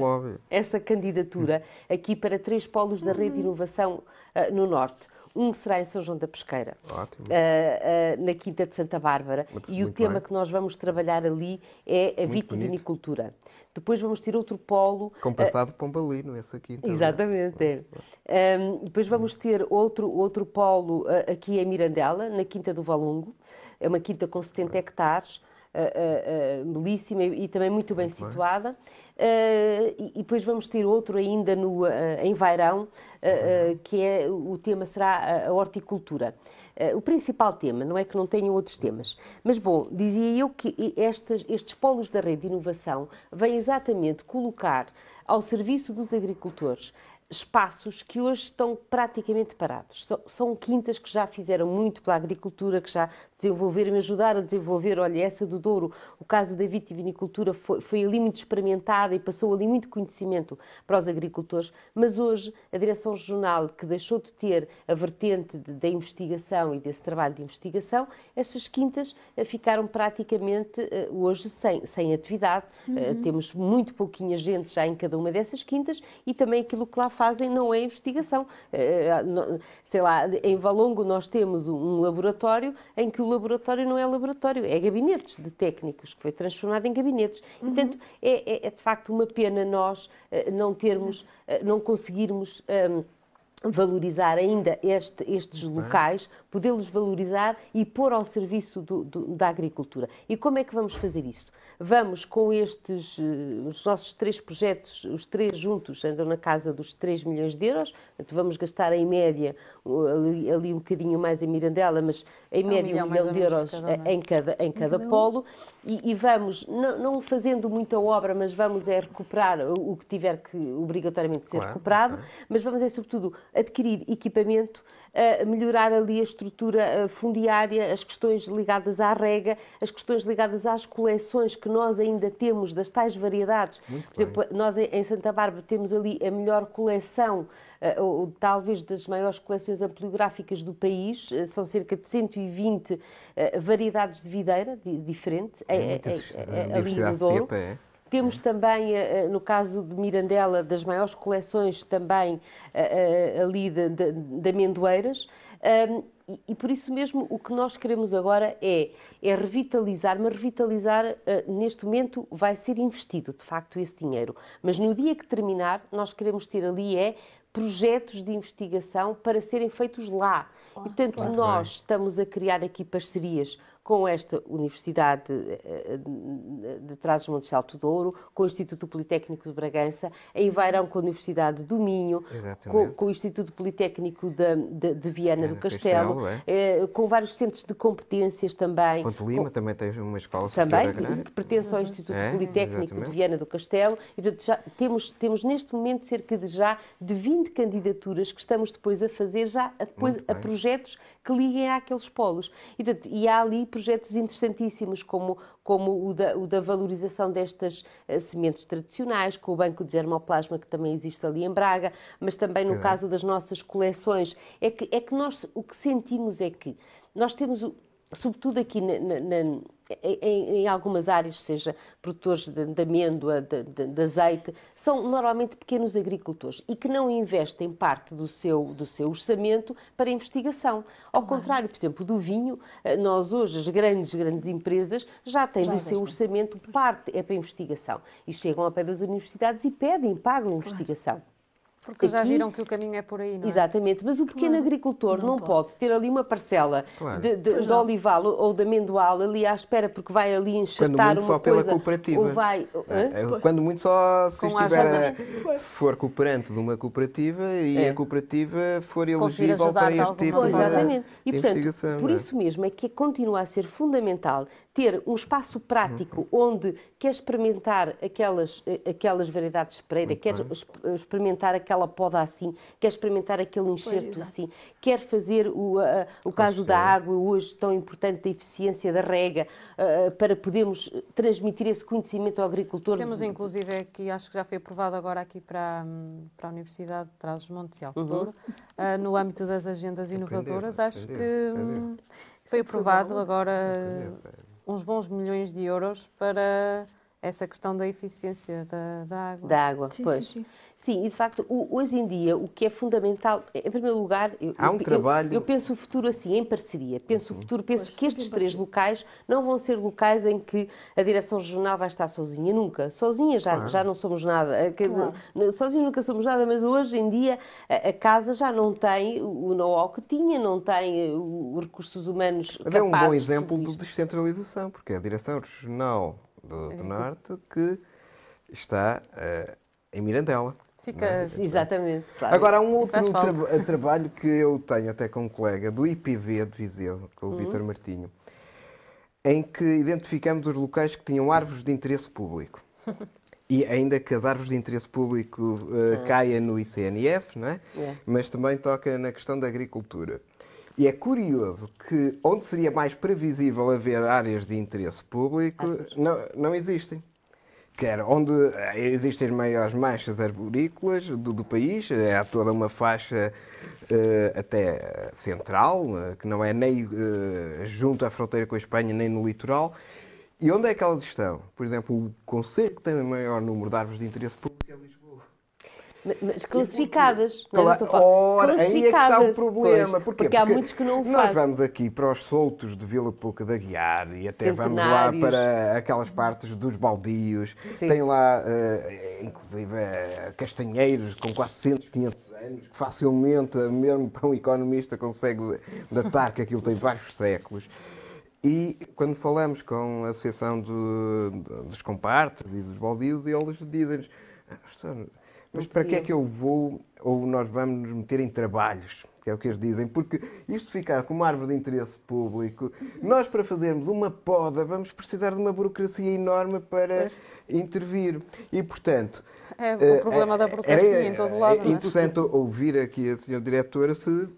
essa candidatura aqui para três polos da rede de inovação uh, no Norte. Um será em São João da Pesqueira, uh, uh, na Quinta de Santa Bárbara. Muito, e o tema bem. que nós vamos trabalhar ali é a vitivinicultura. Depois vamos ter outro polo.
Compassado uh, Pombalino, essa aqui.
Exatamente. É. Um, depois vamos ter outro, outro polo uh, aqui em Mirandela, na Quinta do Valongo. É uma quinta com 70 hectares, uh, belíssima e, e, também muito bem muito situada. E, e, depois vamos ter outro ainda no, em Vairão, que é o tema será a horticultura. O principal tema, não é que não tenham outros temas. Mas, bom, dizia eu que estes, estes polos da rede de inovação vêm exatamente colocar ao serviço dos agricultores espaços que hoje estão praticamente parados. São, quintas que já fizeram muito pela agricultura, que já desenvolveram, ajudaram a desenvolver. Olha, essa do Douro, o caso da vitivinicultura foi, foi ali muito experimentada e passou ali muito conhecimento para os agricultores, mas hoje a Direção Regional, que deixou de ter a vertente da investigação e desse trabalho de investigação, essas quintas eh, ficaram praticamente eh, hoje sem, sem atividade. Eh, uhum. Temos muito pouquinha gente já em cada uma dessas quintas e também aquilo que lá fazem não é investigação. Sei lá, em Valongo nós temos um laboratório em que o laboratório não é laboratório, é gabinetes de técnicos, que foi transformado em gabinetes. Uhum. Portanto, é, é, é, de facto uma pena nós uh, não termos, não conseguirmos. Um, valorizar ainda este, estes locais, podê-los valorizar e pôr ao serviço do, do, da agricultura. E como é que vamos fazer isso? Vamos com estes, eh, os nossos três projetos, os três juntos, andam na casa dos 3 milhões de euros, portanto vamos gastar em média, ali, ali um bocadinho mais em Mirandela, mas em média um, um milhão de euros cada, é? em cada, em cada polo, e, e, vamos, não, não, fazendo muita obra, mas vamos é recuperar o, o que tiver que obrigatoriamente ser claro, recuperado, claro. mas vamos é sobretudo adquirir equipamento melhorar ali a estrutura fundiária, as questões ligadas à rega, as questões ligadas às coleções que nós ainda temos das tais variedades. Muito Por exemplo, bem. nós em Santa Bárbara temos ali a melhor coleção ou talvez das maiores coleções ampliográficas do país, são cerca de 120 variedades de videira diferentes, é, é, é, ali no Douro. Temos também, eh, eh, no caso de Mirandela, das maiores coleções também eh, ali de, de, de amendoeiras. E, e, por isso mesmo o que nós queremos agora é, é revitalizar, mas revitalizar neste momento vai ser investido de facto esse dinheiro. Mas no dia que terminar, nós queremos ter ali é projetos de investigação para serem feitos lá. E portanto, nós bem. estamos a criar aqui parcerias com esta Universidade eh, de Trás-os-Montes de Alto Douro, com o Instituto Politécnico de Bragança, em Vairão com a Universidade do Minho, com, com, o Instituto Politécnico de, de, de Viana é, do Castelo, Castelo é. com vários centros de competências também.
Ponte Lima com, também tem uma escola
Também, que pertence ao Instituto é, Politécnico exatamente. de Viana do Castelo. E já temos, temos neste momento cerca de já de 20 candidaturas que estamos depois a fazer já a, depois, a projetos que liguem àqueles polos. E, portanto, e há ali projetos interessantíssimos, como, como o, da, o da valorização destas uh, sementes tradicionais, com o Banco de Germoplasma, que também existe ali em Braga, mas também no é. caso das nossas coleções. É que, é que nós o que sentimos é que nós temos, sobretudo aqui na, na em, em, algumas áreas, seja produtores de, de amêndoa, de, de, de, azeite, são normalmente pequenos agricultores e que não investem parte do seu, do seu orçamento para investigação. Ao contrário, por exemplo, do vinho, eh, nós hoje, as grandes, grandes empresas, já têm já do seu orçamento parte é para investigação. E chegam a pé das universidades e pedem, pagam claro. investigação.
Porque já
Aqui-
viram que o caminho é por aí, não é?
Exatamente, mas o pequeno agricultor não,
Não
pode.
pode.
ter ali uma parcela
Claro.
de, de, de olival ou de amendoal ali à espera porque vai ali
Quando
enxertar
muito
uma
só pela
coisa
cooperativa.
ou vai... Hã?
É, Quando muito só se
Com
estiver a- se for cooperante de uma cooperativa e
É.
a cooperativa for elegível para este tipo de,
Exatamente. E,
de
portanto,
investigação.
por
é?
isso mesmo é que continua a ser fundamental ter um espaço prático onde quer experimentar aquelas, eh, aquelas variedades de espreita, quer es- experimentar aquela poda assim, quer experimentar aquele enxerto
exato.
assim, quer fazer o, a- o caso da
certeza.
água, hoje tão importante, da eficiência da rega, eh, para podermos transmitir esse conhecimento ao agricultor.
Temos inclusive aqui, acho que já foi aprovado agora aqui para, hum, para a Universidade de Trás-os-Montes e Alto Douro, ah, no âmbito das agendas inovadoras, acho que
aprender,
hum, foi aprovado agora uns bons milhões de euros para essa questão da eficiência da, da água.
da água.
Sim,
pois.
sim, sim.
Sim, e de facto, hoje em dia, o que é fundamental, em primeiro lugar, eu,
Há um
eu-
trabalho-
Eu, penso o futuro assim, em parceria. Penso o futuro, penso
Pois,
que estes três
parceria.
locais não vão ser locais em que a direção regional vai estar sozinha, nunca. Sozinha já, já não somos nada. Eh, n- Sozinhos nunca somos nada, mas hoje em dia a, a casa já não tem o know-how que tinha, não tem eh, os recursos humanos
Mas é um bom exemplo de descentralização, porque é a Direção Regional do, do Norte que está eh, em Mirandela.
Fica
Exatamente. claro.
Agora, há um outro
falta.
traba- trabalho que eu tenho até com um colega do IPV de Viseu, com o
Uhum.
Vítor Martinho, em que identificamos os locais que tinham árvores de interesse público. E ainda que as árvores de interesse público eh, caia no ICNF, não é?
É.
mas também toca na questão da agricultura. E é curioso que onde seria mais previsível haver áreas de interesse público, não, não existem. Onde eh, existem as maiores manchas arborícolas do, do país, é, há toda uma faixa eh, até central, eh, que não é nem eh, junto à fronteira com a Espanha, nem no litoral. E onde é que elas estão? Por exemplo, o conselho que tem o maior número de árvores de interesse público é.
Mas classificadas. não é,
ora, aí é que está o problema.
pois,
Porquê?
Porque há
Porque
muitos que não o
Nós
fazem.
vamos aqui para os soltos de Vila Pouca da Guiar e até vamos lá para aquelas partes dos baldios.
Sim.
Tem lá, eh, inclusive, eh, castanheiros com 400, 500 anos, que facilmente, mesmo para um economista, consegue datar que aquilo tem vários séculos. E quando falamos com a Associação do- dos Compartes e dos Baldios, eles dizem-nos: "Ah, mas para que é que eu vou ou nós vamos nos meter em trabalhos? Que é o que eles dizem, porque isto ficar como árvore de interesse público, nós para fazermos uma poda vamos precisar de uma burocracia enorme para intervir. E portanto.
É o
eh,
problema da
eh,
burocracia em todo lado, é?
interessante ouvir aqui a senhora diretora se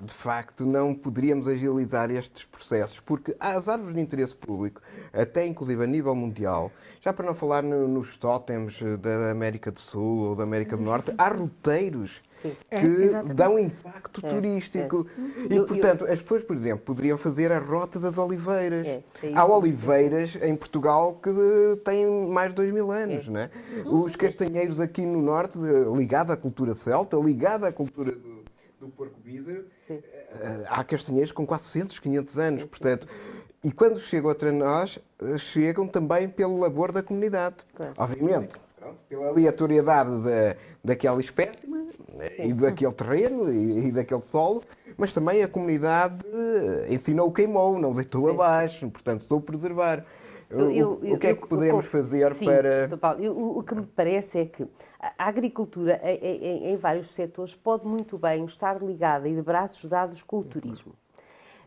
de facto não poderíamos agilizar estes processos, porque as árvores de interesse público, até inclusive a nível mundial, já para não falar no- nos tótems da América do Sul ou da América do Norte, há roteiros
É,
que
exatamente.
dão impacto turístico. E,
Eu- eu-
portanto, as pessoas, por exemplo, poderiam fazer a Rota das Oliveiras.
É, é.
Há oliveiras em Portugal que têm mais de dois mil anos, não é? Os castanheiros aqui no Norte, ligado à cultura celta, ligado à cultura do, do porco bízaro, eh, há castanheiros com 400, 500 anos, portanto... E quando chegam até nós, eh, chegam também pelo labor da comunidade.
Claro.
Obviamente, pronto, pela aleatoriedade da, daquela espécie né, e daquele terreno e, e daquele solo, mas também a comunidade eh, ensinou o queimou, não deitou abaixo, portanto, estou a preservar. O-
Eu- eu-
o, que é que podemos
eu-
fazer
sim,
para.
Paulo, o, o que me parece é que a agricultura, em, em- em vários setores, pode muito bem estar ligada e de braços dados com o turismo.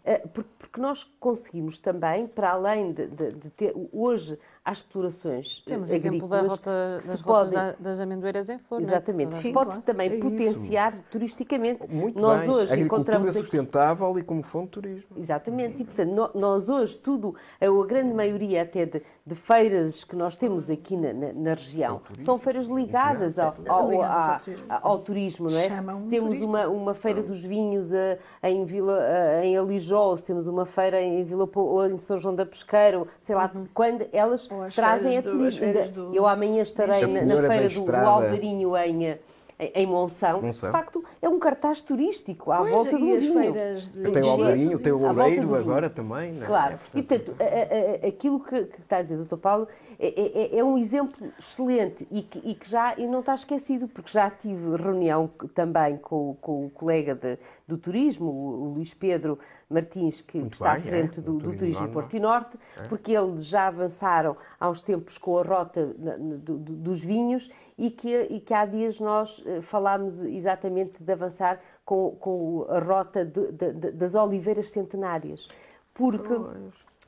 Eh, por- Porque nós conseguimos também, para além de, de- de ter. Hoje, há explorações eh,
Temos o exemplo da
agrícolas
rota, das rotas
podem-
da- das amendoeiras em flor. não é?
Exatamente.
A
Se pode
claro.
também
É isso.
potenciar turisticamente.
Muito
nós
bem.
hoje
Agricultura
encontramos aqui-
sustentável e como fonte de turismo.
Exatamente, e portanto, nós hoje tudo, a a grande maioria até de, de feiras que nós temos aqui na, na- na região, são feiras ligadas ao, ao-
ao turismo.
ao turismo, não é?
Chamam
Se temos
turistas.
uma, uma feira dos vinhos eh, em, Vila, eh, em Alijó, se temos uma feira em Vila ou em São João da Pesqueira, ou sei lá, quando elas Trazem a turismo.
do-
Eu amanhã estarei na, na feira do, do
estrada.
Alvarinho em, eh, em, em Monção.
Monção.
De facto, é um cartaz turístico à
Pois,
volta do vinho.
feiras de-
Tem o Alvarinho, tem o
vinho.
agora também. não é?
Claro.
Portanto,
E, portanto, a- a- aquilo que, que está a dizer o Dr. Paulo é, é, é, um exemplo excelente e que, e que, já e não está esquecido, porque já tive reunião também com, com o colega de, do turismo, o, Luís Pedro Martins, que Muito está bem, à frente é, do, do, Turismo Porto e Norte, é. porque eles já avançaram há uns tempos com a rota do, dos vinhos e que, e que há dias nós eh, falámos exatamente de avançar com, com a rota de, de, das oliveiras centenárias. Porque.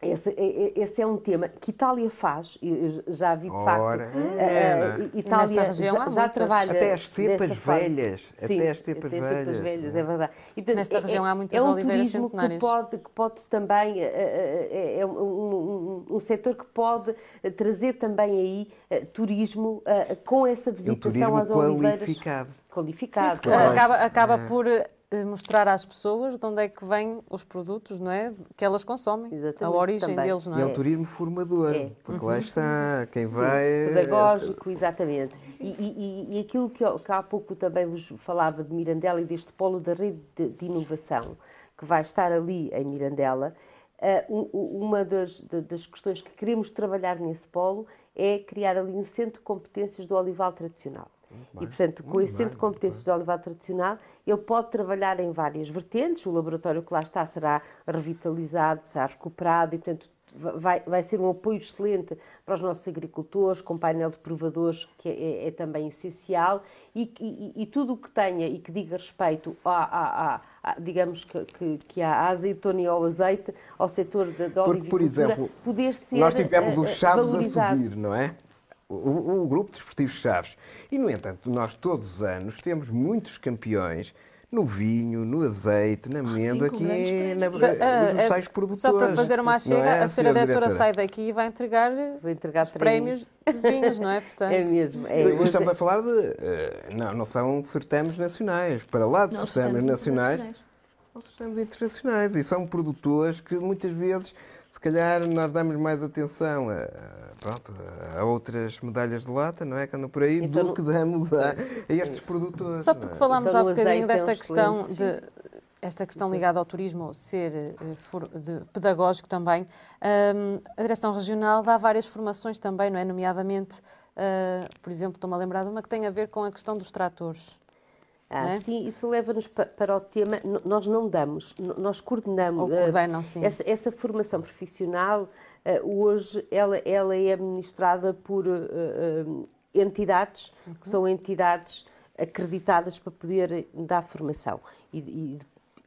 Esse, esse, é um tema que Itália faz, eu já vi de
Ora, facto. É,
uh, Itália já, já trabalha.
Até as cepas velhas. Sim, até as cepas velhas.
cepas velhas, é verdade.
E, portanto, Nesta é, região há muitas
é um
oliveiras
turismo
centenárias.
Que pode, que pode também, é, é um, um, um, setor que pode trazer também aí uh, turismo uh, com essa visitação
um
às oliveiras.
Qualificado.
Qualificado.
Sim, acaba, acaba por eh, mostrar às pessoas de onde é que vêm os produtos, não é? Que elas consomem. Exatamente, a origem também. deles, não é?
E é um turismo formador, é. porque uhum. lá está, quem Sim, vai...
Pedagógico, exatamente. E, e, e aquilo que, que, há pouco também vos falava de Mirandela e deste polo da rede de, de inovação, que vai estar ali em Mirandela, uh, uma das, das questões que queremos trabalhar nesse polo é criar ali um centro de competências do olival tradicional. E, portanto, com esse centro de competências de olival tradicional, ele pode trabalhar em várias vertentes. O laboratório que lá está será revitalizado, será recuperado e, portanto, vai, vai ser um apoio excelente para os nossos agricultores, com painel de provadores, que é, é também essencial, e, e, e, tudo o que tenha e que diga respeito, a, a, a, a digamos, que, que, que a azeitona e ao azeite, ao setor da, da
Porque, por exemplo, poder ser Nós tivemos os eh, chaves a subir, não é? O, o grupo desportivo Chaves. E, no entanto, nós todos os anos temos muitos campeões no vinho, no azeite, na amêndoa, ah, aqui na, nos uh, uh, produtores.
Só para fazer uma chega, é, a senhora diretora, diretora sai daqui e vai entregar, vai entregar prémios. prémios de vinhos, não é?
Portanto... É mesmo. É,
hoje... Estamos a falar de... Uh, não, não são certames nacionais. Para lá de certames nacionais, são certames internacionais. E são produtores que muitas vezes se calhar nós damos mais atenção a, pronto, a outras medalhas de lata, não é? Que andam por aí, então, do que damos a, a estes produtores.
Só porque
é?
falámos então, há bocadinho desta questão de esta questão ligada ao turismo ser eh, de, pedagógico também, a Direção Regional dá várias formações também, não é? Nomeadamente, uh, por exemplo, estou-me a lembrar de uma que tem a ver com a questão dos tratores.
Ah, é? Sim, isso leva-nos para o tema. Nós não damos, nós coordenamos.
Ou coordenam, sim.
Essa, essa formação profissional, hoje, ela, ela é administrada por uh, uh, entidades, uhum. que são entidades acreditadas para poder dar formação. E,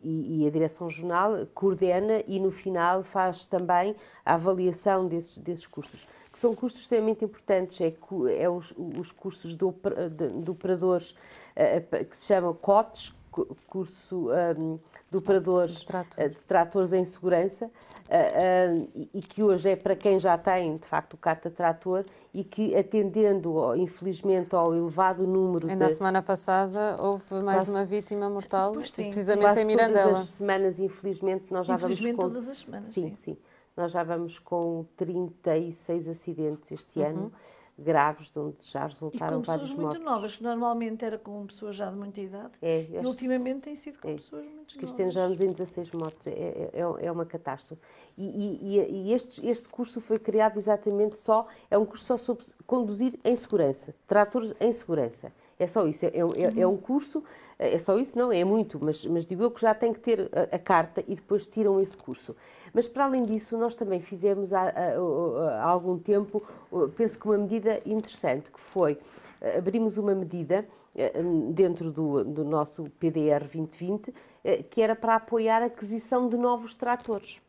e, e, a Direção Jornal coordena e, no final, faz também a avaliação desses, desses cursos que são cursos extremamente importantes, é, é os, os cursos de, de, de operadores que se chamam COTS, curso um, de operadores de, trator. de, tratores em segurança, uh, uh, e, e que hoje é para quem já tem, de facto, o carta trator e que, atendendo, infelizmente, ao elevado número
Ainda
de...
a semana passada houve mais quase, uma vítima mortal, precisamente
quase
em Mirandela.
todas as semanas, infelizmente, nós já
vamos
com...
todas as semanas,
sim. sim. sim. Nós já vamos com 36 acidentes este uhum. ano, graves, de onde já resultaram
e com
vários
pessoas muito novas, normalmente era com pessoas já de muita idade,
é,
e ultimamente tem sido com é. pessoas muito
acho que este ano já vamos em 16 mortes, é, é, é, é uma catástrofe. E, e, e este, este, curso foi criado exatamente só, é um curso só sobre conduzir em segurança, tratores em segurança. É só isso, é, é, é, é um curso, é só isso, não, é muito, mas, mas digo eu que já tem que ter a, a carta e depois tiram esse curso. Mas, para além disso, nós também fizemos há, há, há algum tempo, penso que uma medida interessante, que foi, eh, abrimos uma medida eh, dentro do, do nosso PDR 2020, eh, que era para apoiar a aquisição de novos tratores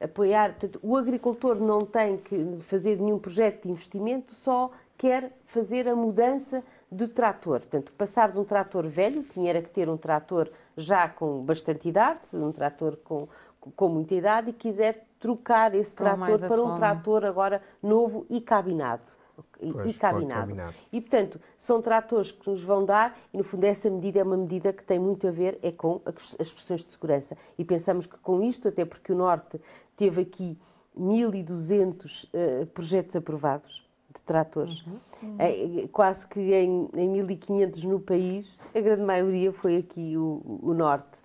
apoiar. Portanto, o agricultor não tem que fazer nenhum projeto de investimento, só quer fazer a mudança de trator. Portanto, passar de um trator velho, tinha que ter um trator já com bastante idade, um trator com, com muita idade e quiser trocar esse trator para um trator agora novo e cabinado. Pois, e cabinado. cabinado. E, portanto, são tratores que nos vão dar, e no fundo essa medida é uma medida que tem muito a ver é com as questões de segurança. E pensamos que com isto, até porque o Norte teve aqui 1.200 uh, eh, projetos aprovados de tratores, uhum. Uhum. É, quase que em, em 1.500 no país, a grande maioria foi aqui o, o Norte.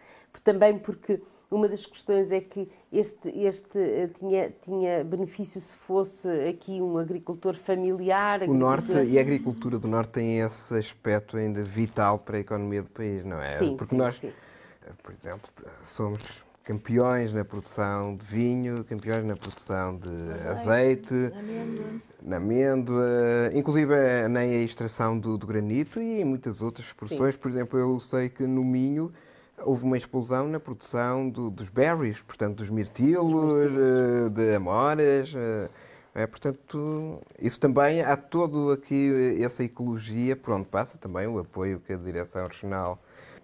Também porque uma das questões é que este, este eh, tinha, tinha benefício se fosse aqui um agricultor familiar.
O Norte e a agricultura do Norte têm esse aspecto ainda vital para a economia do país, não é?
Sim,
Porque
sim,
nós,
sim.
por exemplo, somos campeões na produção de vinho, campeões na produção de azeite,
Amêndoa.
na amêndoa, inclusive eh, nem a extração do, do granito e em muitas outras produções. Por exemplo, eu sei que no Minho houve uma explosão na produção do- dos berries, portanto, dos mirtilos, eh, de amoras. eh, É, portanto, isso também há todo aqui eh, essa ecologia, por onde passa também o apoio que a Direção Regional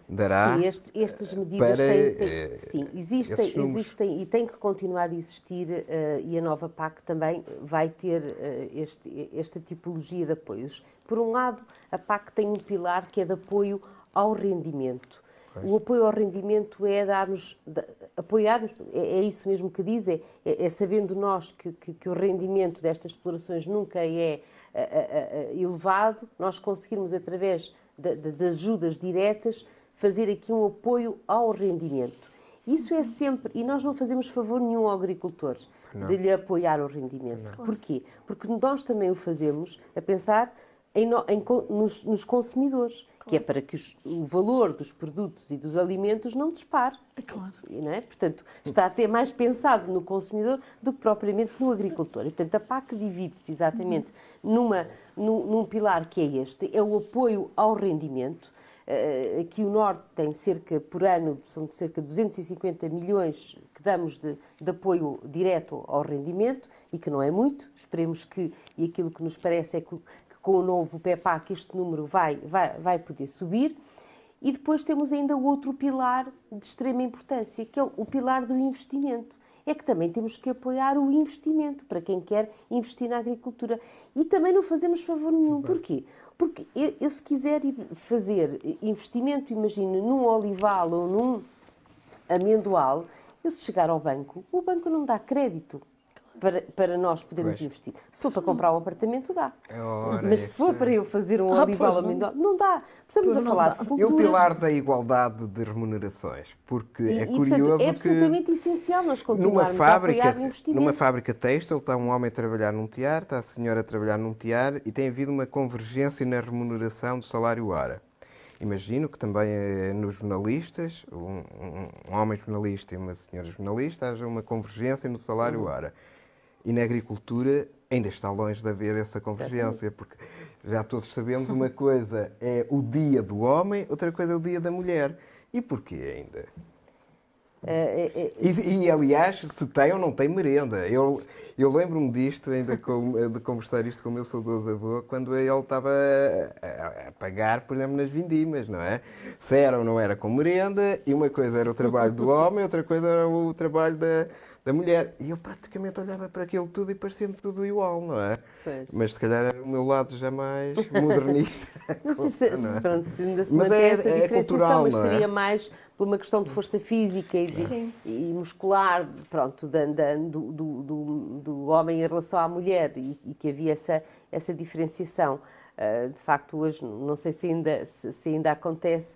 dará.
Sim, este- estas medidas
para,
têm, têm-
eh,
sim, existem, existem e têm que continuar a existir eh, e a nova PAC também vai ter eh, este- esta tipologia de apoios. Por um lado, a PAC tem um pilar que é de apoio ao rendimento. O apoio ao rendimento é dar-nos, da- apoiar-nos, é, é isso mesmo que diz, é, é- é sabendo nós que, que- que o rendimento destas explorações nunca é ah, ah, ah, elevado, nós conseguirmos, através da- da- das ajudas diretas, fazer aqui um apoio ao rendimento. Isso é sempre, e nós não fazemos favor nenhum ao agricultor de lhe apoiar o rendimento. Porquê? Porque nós também o fazemos a pensar em em nos, nos consumidores, que é para que os- o valor dos produtos e dos alimentos não dispare.
É claro.
Não é? Portanto, está até mais pensado no consumidor do que propriamente no agricultor. E, portanto, a PAC divide-se exatamente numa, num, num pilar que é este, é o apoio ao rendimento. Eh, aqui o Norte tem cerca, por ano, são cerca de 250 milhões que damos de, de apoio direto ao rendimento e que não é muito. Esperemos que, e aquilo que nos parece é que, que com o novo PEPAC este número vai, vai, vai poder subir. E depois temos ainda o outro pilar de extrema importância, que é o pilar do investimento. É que também temos que apoiar o investimento para quem quer investir na agricultura. E também não fazemos favor nenhum. Porquê? Porque eu, eu, se quiser fazer investimento, imagine, num olival ou num amendoal, eu se chegar ao banco, o banco não dá crédito para, para nós podermos
Pois.
investir. Se for para comprar um apartamento, dá.
Ora,
Mas se for para eu fazer um
Ah,
olival
pois não.
dá. Estamos
Pois
a falar
dá.
de
É o
culturas.
pilar da igualdade de remunerações, porque
E,
é
e, portanto,
curioso
é
que
absolutamente essencial nós
numa
continuarmos
fábrica,
a apoiar o investimento.
numa fábrica têxtil está um homem a trabalhar num tiar, está a senhora a trabalhar num tiar e tem havido uma convergência na remuneração do salário hora. Imagino que também eh, nos jornalistas, um, um- um homem jornalista e uma senhora jornalista, haja uma convergência no salário hora. E na agricultura ainda está longe de haver essa convergência, porque já todos sabemos uma coisa é o dia do homem, outra coisa é o dia da mulher. E porquê ainda?
É, é, é,
E, e, aliás, se tem ou não tem merenda. Eu, eu lembro-me disto, ainda com- de conversar isto com o meu saudoso avô, quando ele estava a, a- pagar, por exemplo, nas vindimas, não é? Se era ou não era com merenda, e uma coisa era o trabalho do homem, outra coisa era o trabalho da, da mulher. E eu praticamente olhava para aquilo tudo e parecia-me tudo igual, não é?
Pois.
Mas se calhar era o meu lado já mais modernista.
não sei se,
Não é?
se, pronto, se ainda se
Mas
mantém
é-
essa
é
diferenciação,
cultural,
mas
é?
seria mais por uma questão de força física e, de- e muscular, pronto, da- da- do, do, do- do homem em relação à mulher e, e que havia essa, essa diferenciação. Ah, de facto, hoje, não sei se ainda, se, se ainda acontece,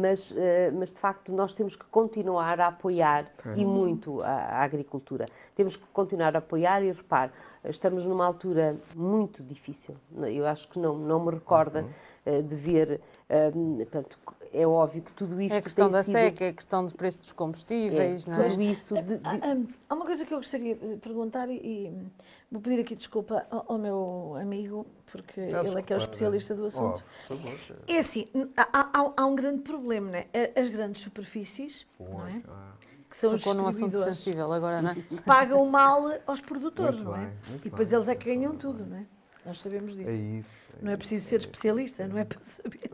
mas, ah, mas de facto nós temos que continuar a apoiar e muito a, a agricultura. Temos que continuar a apoiar e repare, estamos numa altura muito difícil. Eu acho que não, não me recorda ah, de ver, ah, portanto, é óbvio que tudo isto
É a questão
tem
da
sido-
seca, é a questão do preço dos combustíveis,
é,
não é?
tudo isso de- de-
Há, há- há uma coisa que eu gostaria de perguntar e, e vou pedir aqui desculpa ao, ao meu amigo, porque ele é que é o especialista do assunto.
Oh.
É assim, há, há- há um grande problema, né? As grandes superfícies, não é?
Ah,
que são os
Tocou num assunto sensível agora, não é?
pagam mal aos produtores,
Muito
não é? E depois
bem.
eles é que ganham tudo, não é? Nós sabemos disso.
É isso. É
Não é preciso ser especialista, não é para saber.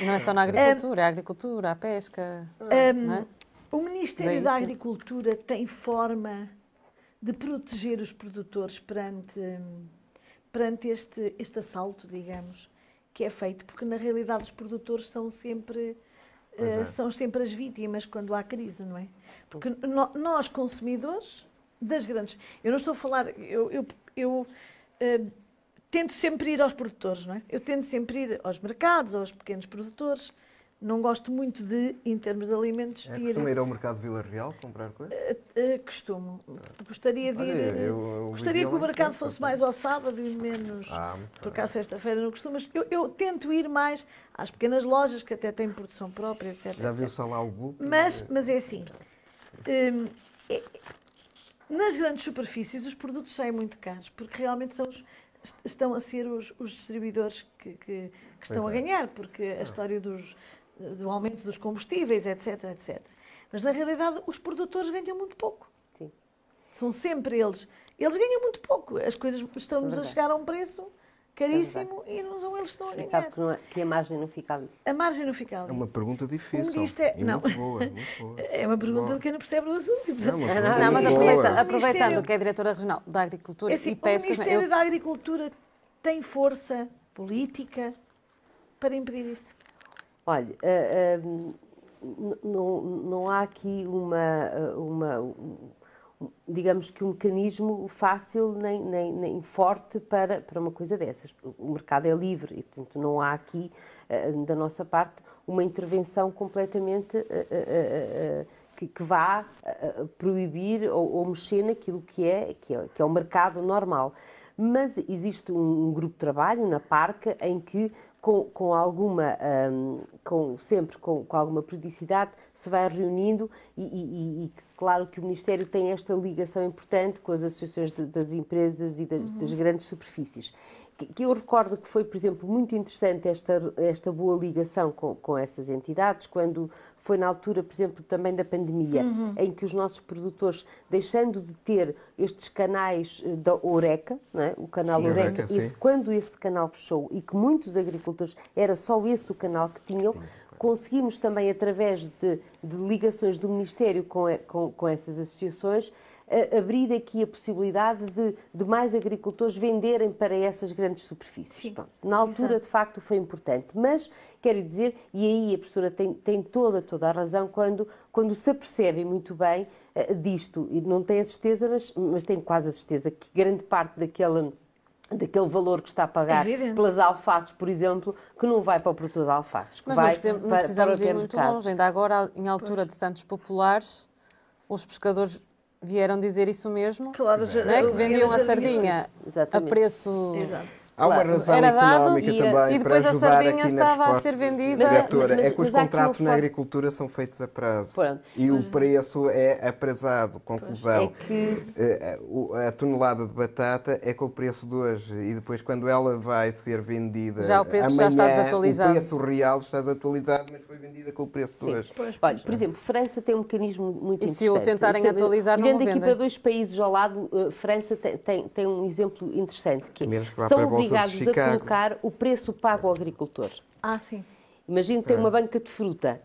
Não é só na agricultura, é a agricultura, a pesca. não é?
O Ministério
Daí
da Agricultura tem forma de proteger os produtores perante, perante este, este assalto, digamos, que é feito, porque na realidade os produtores são sempre, eh, são sempre as vítimas quando há crise, não é? Porque no- nós, consumidores das grandes. Eu não estou a falar. Eu, eu, eu, eh, tento sempre ir aos produtores, não é? Eu tento sempre ir aos mercados, aos pequenos produtores, não gosto muito de, em termos de alimentos,
É
ir.
ir ao mercado Vila Real comprar coisas?
Uh, costumo. Gostaria de
Olha,
ir.
eu- eu
gostaria que o mercado
França,
fosse mais ao sábado e menos.
Ah, muito
Por
bem.
cá, sexta-feira não costumo. Mas eu, eu tento ir mais às pequenas lojas que até têm produção própria, etc.
Já viu só lá o book?
Mas, mas é assim. hum, é- nas grandes superfícies os produtos saem muito caros, porque realmente são os- estão a ser os, os distribuidores que, que- que estão
Pois
a
é.
ganhar, porque a história dos, do aumento dos combustíveis, etc, etc. Mas na realidade os produtores ganham muito pouco.
Sim.
São sempre eles. Eles ganham muito pouco. As coisas estão-nos a chegar a um preço caríssimo e não são eles que estão a
E
ganhar.
sabe que, não é- que a margem não fica ali.
A margem não fica
É
ali.
uma pergunta difícil.
isto é-
E
não.
muito boa, muito boa.
É uma pergunta
Boa.
de quem não percebe o assunto. e, portanto,
Não, uma
Não,
Não, mas aproveita- aproveitando que é diretora regional da Agricultura
É assim,
e Pesca,
o Ministério
eu-
da Agricultura tem força política para impedir isso?
Olha, ah, n- não, não há aqui uma, ah, uma um- digamos que um mecanismo fácil nem, nem, nem forte para, para uma coisa dessas. O mercado é livre e, portanto, não há aqui, ah, da nossa parte, uma intervenção completamente ah, ah, que, que vá proibir ou, mexer naquilo que é, que é, que é o mercado normal. Mas existe um grupo de trabalho na Parca em que, com, com alguma, hum, com, sempre com, com alguma periodicidade, se vai reunindo e, e- e- claro que o Ministério tem esta ligação importante com as associações de- das empresas e das, das grandes superfícies. Que eu recordo que foi, por exemplo, muito interessante esta, esta boa ligação com, com essas entidades, quando foi na altura, por exemplo, também da pandemia, em que os nossos produtores, deixando de ter estes canais eh, da Oreca, é? o canal
Sim,
Oreca,
Oreca,
esse quando esse canal fechou e que muitos agricultores era só esse o canal que tinham, conseguimos também, através de, de ligações do Ministério com, e- com, com essas associações, abrir aqui a possibilidade de, de mais agricultores venderem para essas grandes superfícies. Na altura,
exato.
de facto, foi importante. Mas, quero dizer, e aí a professora tem, tem toda, toda a razão, quando, quando se apercebe muito bem eh, disto, e não tem a certeza, mas, mas tem quase a certeza que grande parte daquela daquele valor que está a pagar
Evidente.
pelas alfaces, por exemplo, que não vai para o produtor de alfaces, que
Mas não,
vai
precisamos, não precisamos
para
ir muito
mercado.
longe. Ainda agora, em altura de Santos Populares, os pescadores vieram dizer isso mesmo,
Claro,
não é? que vendiam a sardinha a preço...
Exato.
Há uma
Claro,
razão
era dado
económica
e-
também
e depois
para
a
ajudar
sardinha estava a ser vendida-
Diretora,
Mas-
é que os contratos na agricultura são feitos a prazo.
Pronto.
E o preço é aprazado. Conclusão.
É que
Eh, o- a tonelada de batata é com o preço de hoje e depois quando ela vai ser vendida
Já o preço já
amanhã,
está desatualizado.
o preço real está desatualizado mas foi vendida com o preço de hoje
Pois,
Olha, por exemplo, França tem um mecanismo muito
E se o
interessante.
tentarem
Sabe,
atualizar, não
Olhando aqui para dois países ao lado, eh, França tem, tem, tem um exemplo interessante, que é,
Menos que vá
são
a
obrigados a
Chicago.
colocar o preço pago ao agricultor.
Ah, sim.
Imagina que tem uma banca de fruta,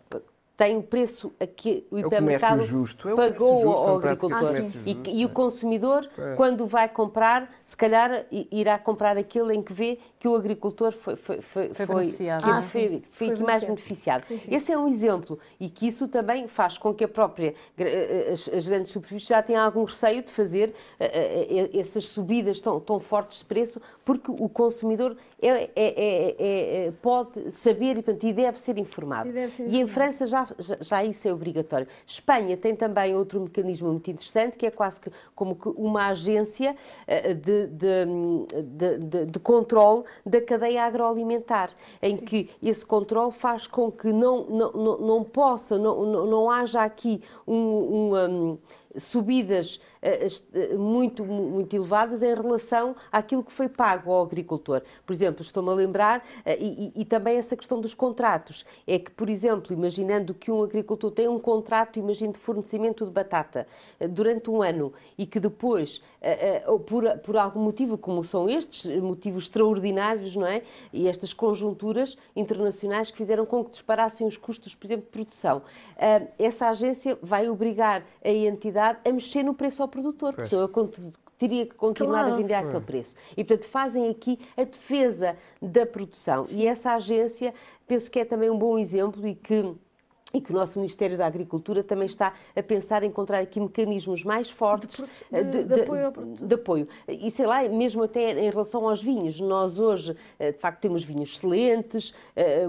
tem o preço a que o
É o
hipermercado
justo, é o
pagou
justo,
ao
práticas
agricultor.
de
comércio
e, e o
é.
consumidor,
É.
quando vai comprar, se calhar irá comprar aquele em que vê que o agricultor foi, foi, foi,
Foi
foi-
beneficiado.
que
Ah,
foi,
sim.
foi
Foi
aqui mais
beneficiado. Sim, sim.
Esse é um exemplo e que isso também faz com que a própria eh, as, as grandes superfícies já tenham algum receio de fazer eh, eh, essas subidas tão, tão fortes de preço, porque o consumidor é, é- é- é- é- pode saber e, portanto, e deve ser informado.
E deve ser
E em
informado.
França já, já, já isso é obrigatório. Espanha tem também outro mecanismo muito interessante, que é quase que como que uma agência eh, de, de, de, de, de controle da cadeia agroalimentar, em que esse controle faz com que não, não, não, não possa, não, não, não haja aqui um, um, um, subidas muito, muito elevadas em relação àquilo que foi pago ao agricultor. Por exemplo, estou-me a lembrar, eh, e, e- e também essa questão dos contratos, é que, por exemplo, imaginando que um agricultor tem um contrato, imagino, de fornecimento de batata eh, durante um ano e que depois, eh, eh, por, por algum motivo, como são estes, eh, motivos extraordinários, não é? E estas conjunturas internacionais que fizeram com que disparassem os custos, por exemplo, de produção. Eh, Essa agência vai obrigar a entidade a mexer no preço ao produtor, ele cont- teria que continuar
Claro.
a vender aquele preço. E, portanto, fazem aqui a defesa da produção. E essa agência, penso que é também um bom exemplo e que e que o nosso Ministério da Agricultura também está a pensar em encontrar aqui mecanismos mais fortes
de, de, de, de apoio ao produtor.
De apoio. E sei lá, mesmo até em relação aos vinhos, nós hoje, de facto, temos vinhos excelentes,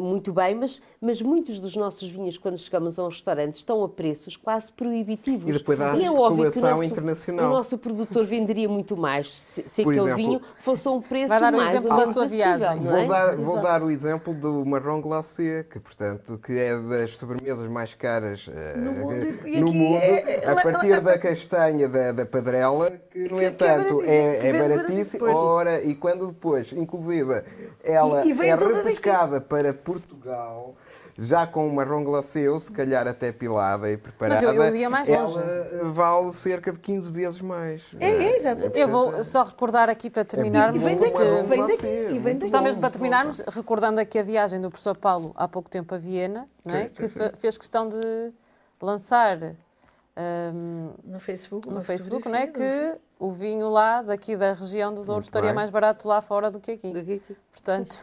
muito bem, mas, mas muitos dos nossos vinhos, quando chegamos a um restaurante, estão a preços quase proibitivos.
E depois há a
e é óbvio que o nosso,
internacional.
O nosso produtor venderia muito mais se, se aquele
exemplo,
vinho fosse a um preço
Vai dar o
mais
exemplo da sua viagem.
É?
Vou, dar, vou dar o exemplo do marrom glacé, que, portanto, que é das sobremesas mais caras uh,
No mundo,
no mundo
é-
a partir da castanha da, da padrela, que, no
Que- que é
entanto, é,
que
é baratíssimo.
baratíssimo.
Ora, e quando depois, inclusive, ela
E- e
é repescada para Portugal, já com uma marrom glacé, ou se calhar até pilada e preparada,
eu- eu ia mais longe.
ela vale cerca de 15 vezes mais.
É, é, exatamente.
Eu vou só recordar aqui para terminarmos
E vem daqui,
é bom
vem daqui, e vem daqui.
Só mesmo para terminarmos, recordando aqui a viagem do professor Paulo há pouco tempo a Viena, não é?
Sim,
que fez questão de lançar hum,
No Facebook,
no Facebook, não é? Que o vinho lá, daqui da região do Douro, estaria mais barato lá fora do que aqui. Portanto,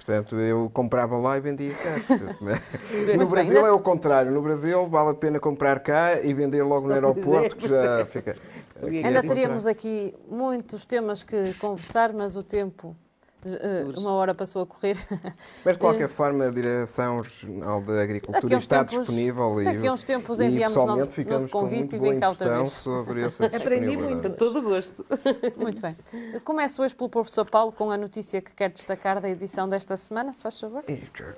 Portanto, eu comprava lá e vendia cá. no
bem,
Brasil é o contrário. No Brasil vale a pena comprar cá e vender logo no aeroporto, que já fica.
ainda teríamos aqui muitos temas que conversar, mas o tempo, eh, uma hora passou a correr.
Mas, de qualquer forma, a Direção Regional da
a
Agricultura está
tempos-
disponível e,
daqui a uns tempos enviamos
pessoalmente
novo-
ficamos
novo
com
convite
muito
e vem cá outra vez.
sobre essa
Aprendi muito.
Com todo o gosto.
Muito bem. Começo hoje pelo professor Paulo com a notícia que quer destacar da edição desta semana, se faz favor.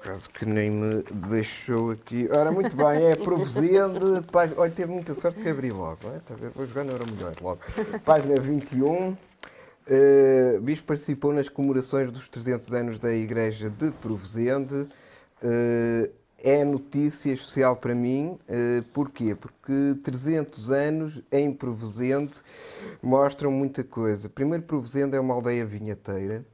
Acaso que nem me deixou aqui. Ora, muito bem, é Provisende. Página... Olha, teve muita sorte que abri logo, não é? Está a ver? Vou jogar na hora melhor logo. Página 21. Uh, Bispo participou nas comemorações dos 300 anos da Igreja de Provisende. Uh, é notícia especial para mim. Uh, porquê? Porque 300 anos em Provisende mostram muita coisa. Primeiro, Provisende é uma aldeia vinheteira.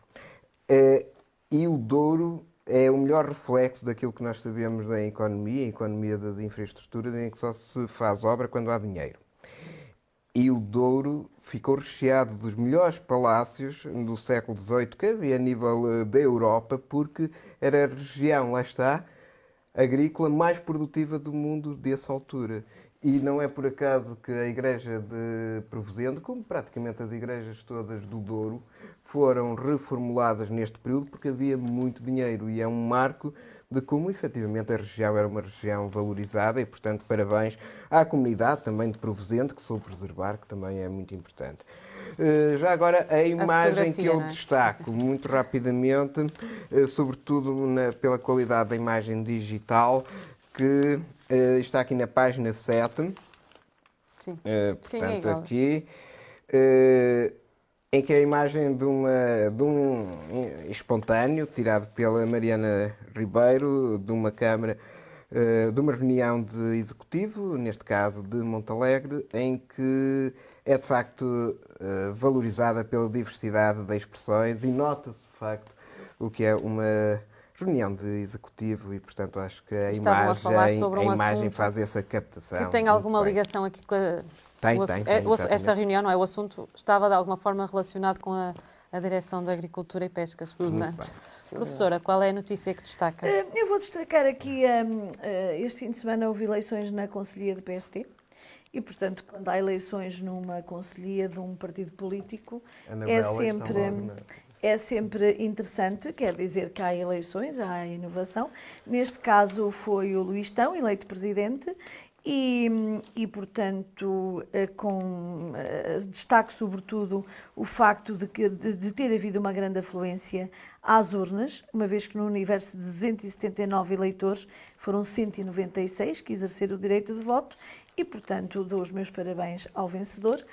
Eh, e o Douro é o melhor reflexo daquilo que nós sabemos da economia, a economia das infraestruturas, em que só se faz obra quando há dinheiro. E o Douro ficou recheado dos melhores palácios do século XVIII que havia a nível eh, da Europa, porque era a região, lá está, agrícola mais produtiva do mundo dessa altura. E não é por acaso que a igreja de Provisende, como praticamente as igrejas todas do Douro, foram reformuladas neste período porque havia muito dinheiro e é um marco de como efetivamente a região era uma região valorizada e, portanto, parabéns à comunidade também de Provisende, que soube preservar, que também é muito importante. Eh, Já agora, a imagem que
fotografia,
eu
é?
destaco muito rapidamente, eh, sobretudo na- pela qualidade da imagem digital, que eh, está aqui na página 7.
Sim.
Eh,
Sim, é
portanto, aqui, em que é a imagem de, uma, de um espontâneo, tirado pela Mariana Ribeiro, de uma Câmara, eh, de uma reunião de executivo, neste caso de Montalegre, em que é de facto eh, valorizada pela diversidade de expressões e nota-se de facto o que é uma reunião de executivo e, portanto, acho que a
Estavam a
imagem, a
um
imagem
assunto
faz essa captação.
E tem alguma ligação aqui com a.
Tem,
o
tem,
é,
tem,
o esta reunião, não é? O assunto estava de alguma forma relacionado com a, a Direção da Agricultura e Pescas. Portanto, professora, qual é a notícia que destaca?
Eh, Eu vou destacar aqui, hum, eh, este fim de semana houve eleições na Conselhia do PST e, portanto, quando há eleições numa Conselhia de um partido político, é sempre,
na-
é sempre interessante, quer dizer que há eleições, há inovação. Neste caso foi o Luís Tão, eleito presidente, e, e, portanto, eh, com eh, destaque sobretudo o facto de, que, de, de ter havido uma grande afluência às urnas, uma vez que no universo de 279 eleitores foram 196 que exerceram o direito de voto e, portanto, dou os meus parabéns ao vencedor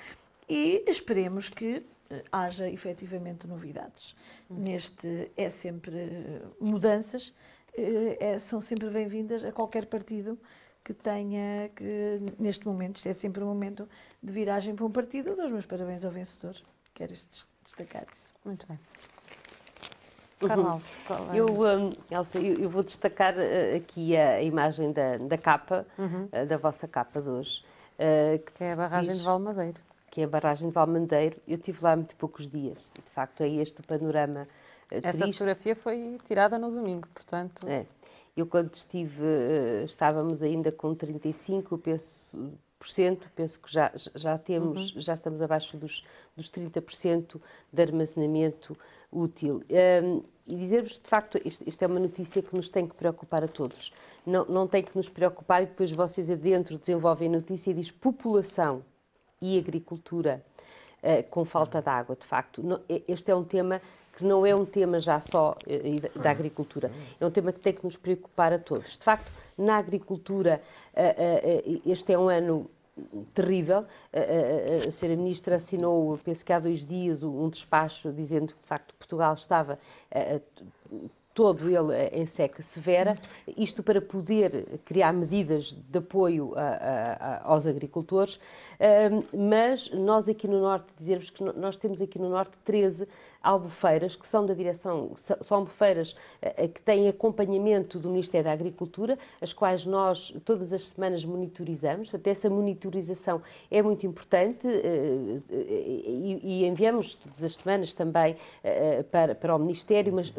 e esperemos que eh, haja efetivamente novidades. Neste é sempre mudanças, é- são sempre bem-vindas a qualquer partido que tenha, que neste momento, isto é sempre um momento de viragem para um partido, dou os meus parabéns ao vencedor. Quero des- destacar isso.
Muito bem. Carlos qual é?
Eu, hum, Elsa, eu, eu vou destacar eh, aqui a, a imagem da, da capa, eh, da vossa capa de hoje, eh, que,
Que é a barragem
diz-
de Valmadeiro.
que é a barragem de Valmandeiro. Eu estive lá há muito poucos dias. De facto, é este o panorama
Essa
triste.
fotografia foi tirada no domingo, portanto.
É. Eu, quando estive, uh, estávamos ainda com 35, penso, penso que já, já temos, uhum. já estamos abaixo dos, dos 30% de armazenamento útil. Um, e dizer-vos, de facto, isto, isto, é uma notícia que nos tem que preocupar a todos. Não, não tem que nos preocupar e depois vocês adentro desenvolvem a notícia e diz população e agricultura uh, com falta de água, de facto. Não, este é um tema que não é um tema já só uh, da agricultura, é um tema que tem que nos preocupar a todos. De facto, na agricultura, uh, este é um ano terrível. A, senhora Ministra assinou, penso que há dois dias, um despacho dizendo que, de facto, Portugal estava todo ele em seca severa, isto para poder criar medidas de apoio a, a, aos agricultores, mas nós aqui no Norte, dizer-vos que nós temos aqui no Norte 13 albufeiras, que são da direção, são albufeiras eh, eh, que têm acompanhamento do Ministério da Agricultura, as quais nós todas as semanas monitorizamos. Até essa monitorização é muito importante eh, e, enviamos todas as semanas também para, para o Ministério, mas,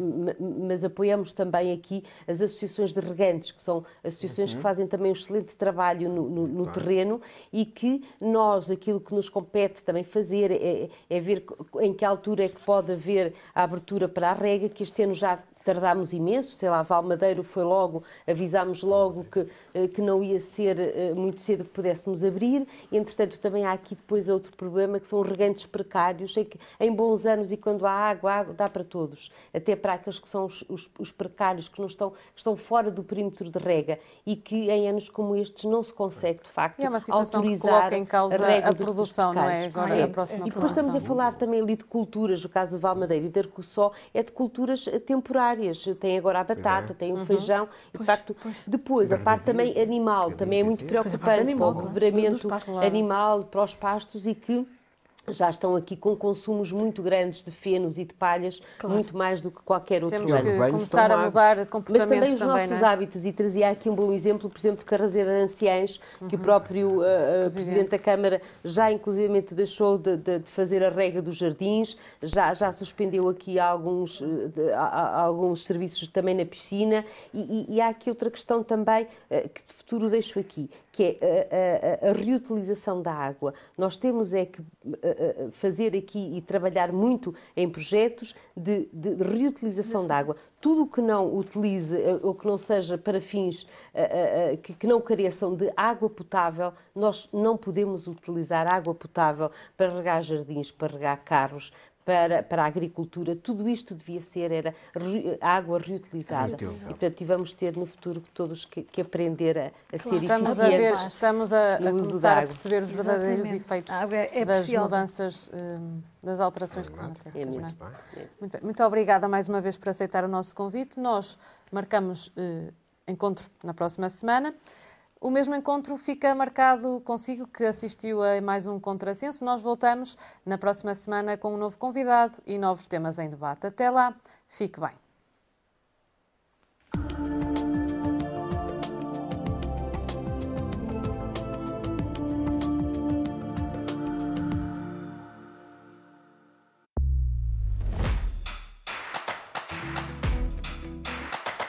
mas apoiamos também aqui as associações de regantes, que são associações uhum. que fazem também um excelente trabalho no, no, no terreno e que nós, aquilo que nos compete também fazer é, é ver em que altura é que pode haver a abertura para a rega, que este ano já tardámos imenso, sei lá, Valmadeiro foi logo, avisámos logo que, eh, que não ia ser eh, muito cedo que pudéssemos abrir. Entretanto, também há aqui depois outro problema, que são regantes precários. Sei que em bons anos e quando há água, água dá para todos, até para aqueles que são os, os, os precários, que não estão, que estão fora do perímetro de rega e que em anos como estes não se consegue, de facto,
e é uma situação autorizar que coloca em causa a, a produção, não é?
Agora é. a próxima E depois produção. estamos a falar também ali de culturas, o caso do Valmadeiro e da Arcossó, é de culturas temporárias tem agora a batata, é. tem o uhum. feijão, e de facto, pois. depois a parte também animal, também é muito preocupante o cobramento animal, para os pastos e que já estão aqui com consumos muito grandes de fenos e de palhas, claro. muito mais do que qualquer outro
Temos ano. Temos que começar a mudar comportamentos
Mas também os
também,
nossos
é?
hábitos, e trazia aqui um bom exemplo, por exemplo, de Carrazeira de Anciães, uhum. que o uhum. próprio uh, Presidente. Presidente. da Câmara já inclusivamente deixou de, de, de, fazer a rega dos jardins, já, já suspendeu aqui alguns, de, alguns serviços também na piscina, e, e, e, há aqui outra questão também uh, que de futuro deixo aqui, que é a, a, a, reutilização da água. Nós temos é que fazer aqui e trabalhar muito em projetos de, de reutilização da água. Tudo o que não utilize eh, ou que não seja para fins que não careçam de água potável, nós não podemos utilizar água potável para regar jardins, para regar carros, para, para a agricultura, tudo isto devia ser era água reutilizada. E, portanto, vamos ter no futuro todos que, que aprender a, a ser
estamos a ver, Estamos a, a começar a perceber os verdadeiros Exatamente. efeitos é das preciosa. mudanças, hum, das alterações é climáticas. É muito, é? muito, muito, obrigada mais uma vez por aceitar o nosso convite. Nós marcamos uh, encontro na próxima semana. O mesmo encontro fica marcado consigo, que assistiu a mais um Contrassenso. Nós voltamos na próxima semana com um novo convidado e novos temas em debate. Até lá, fique bem.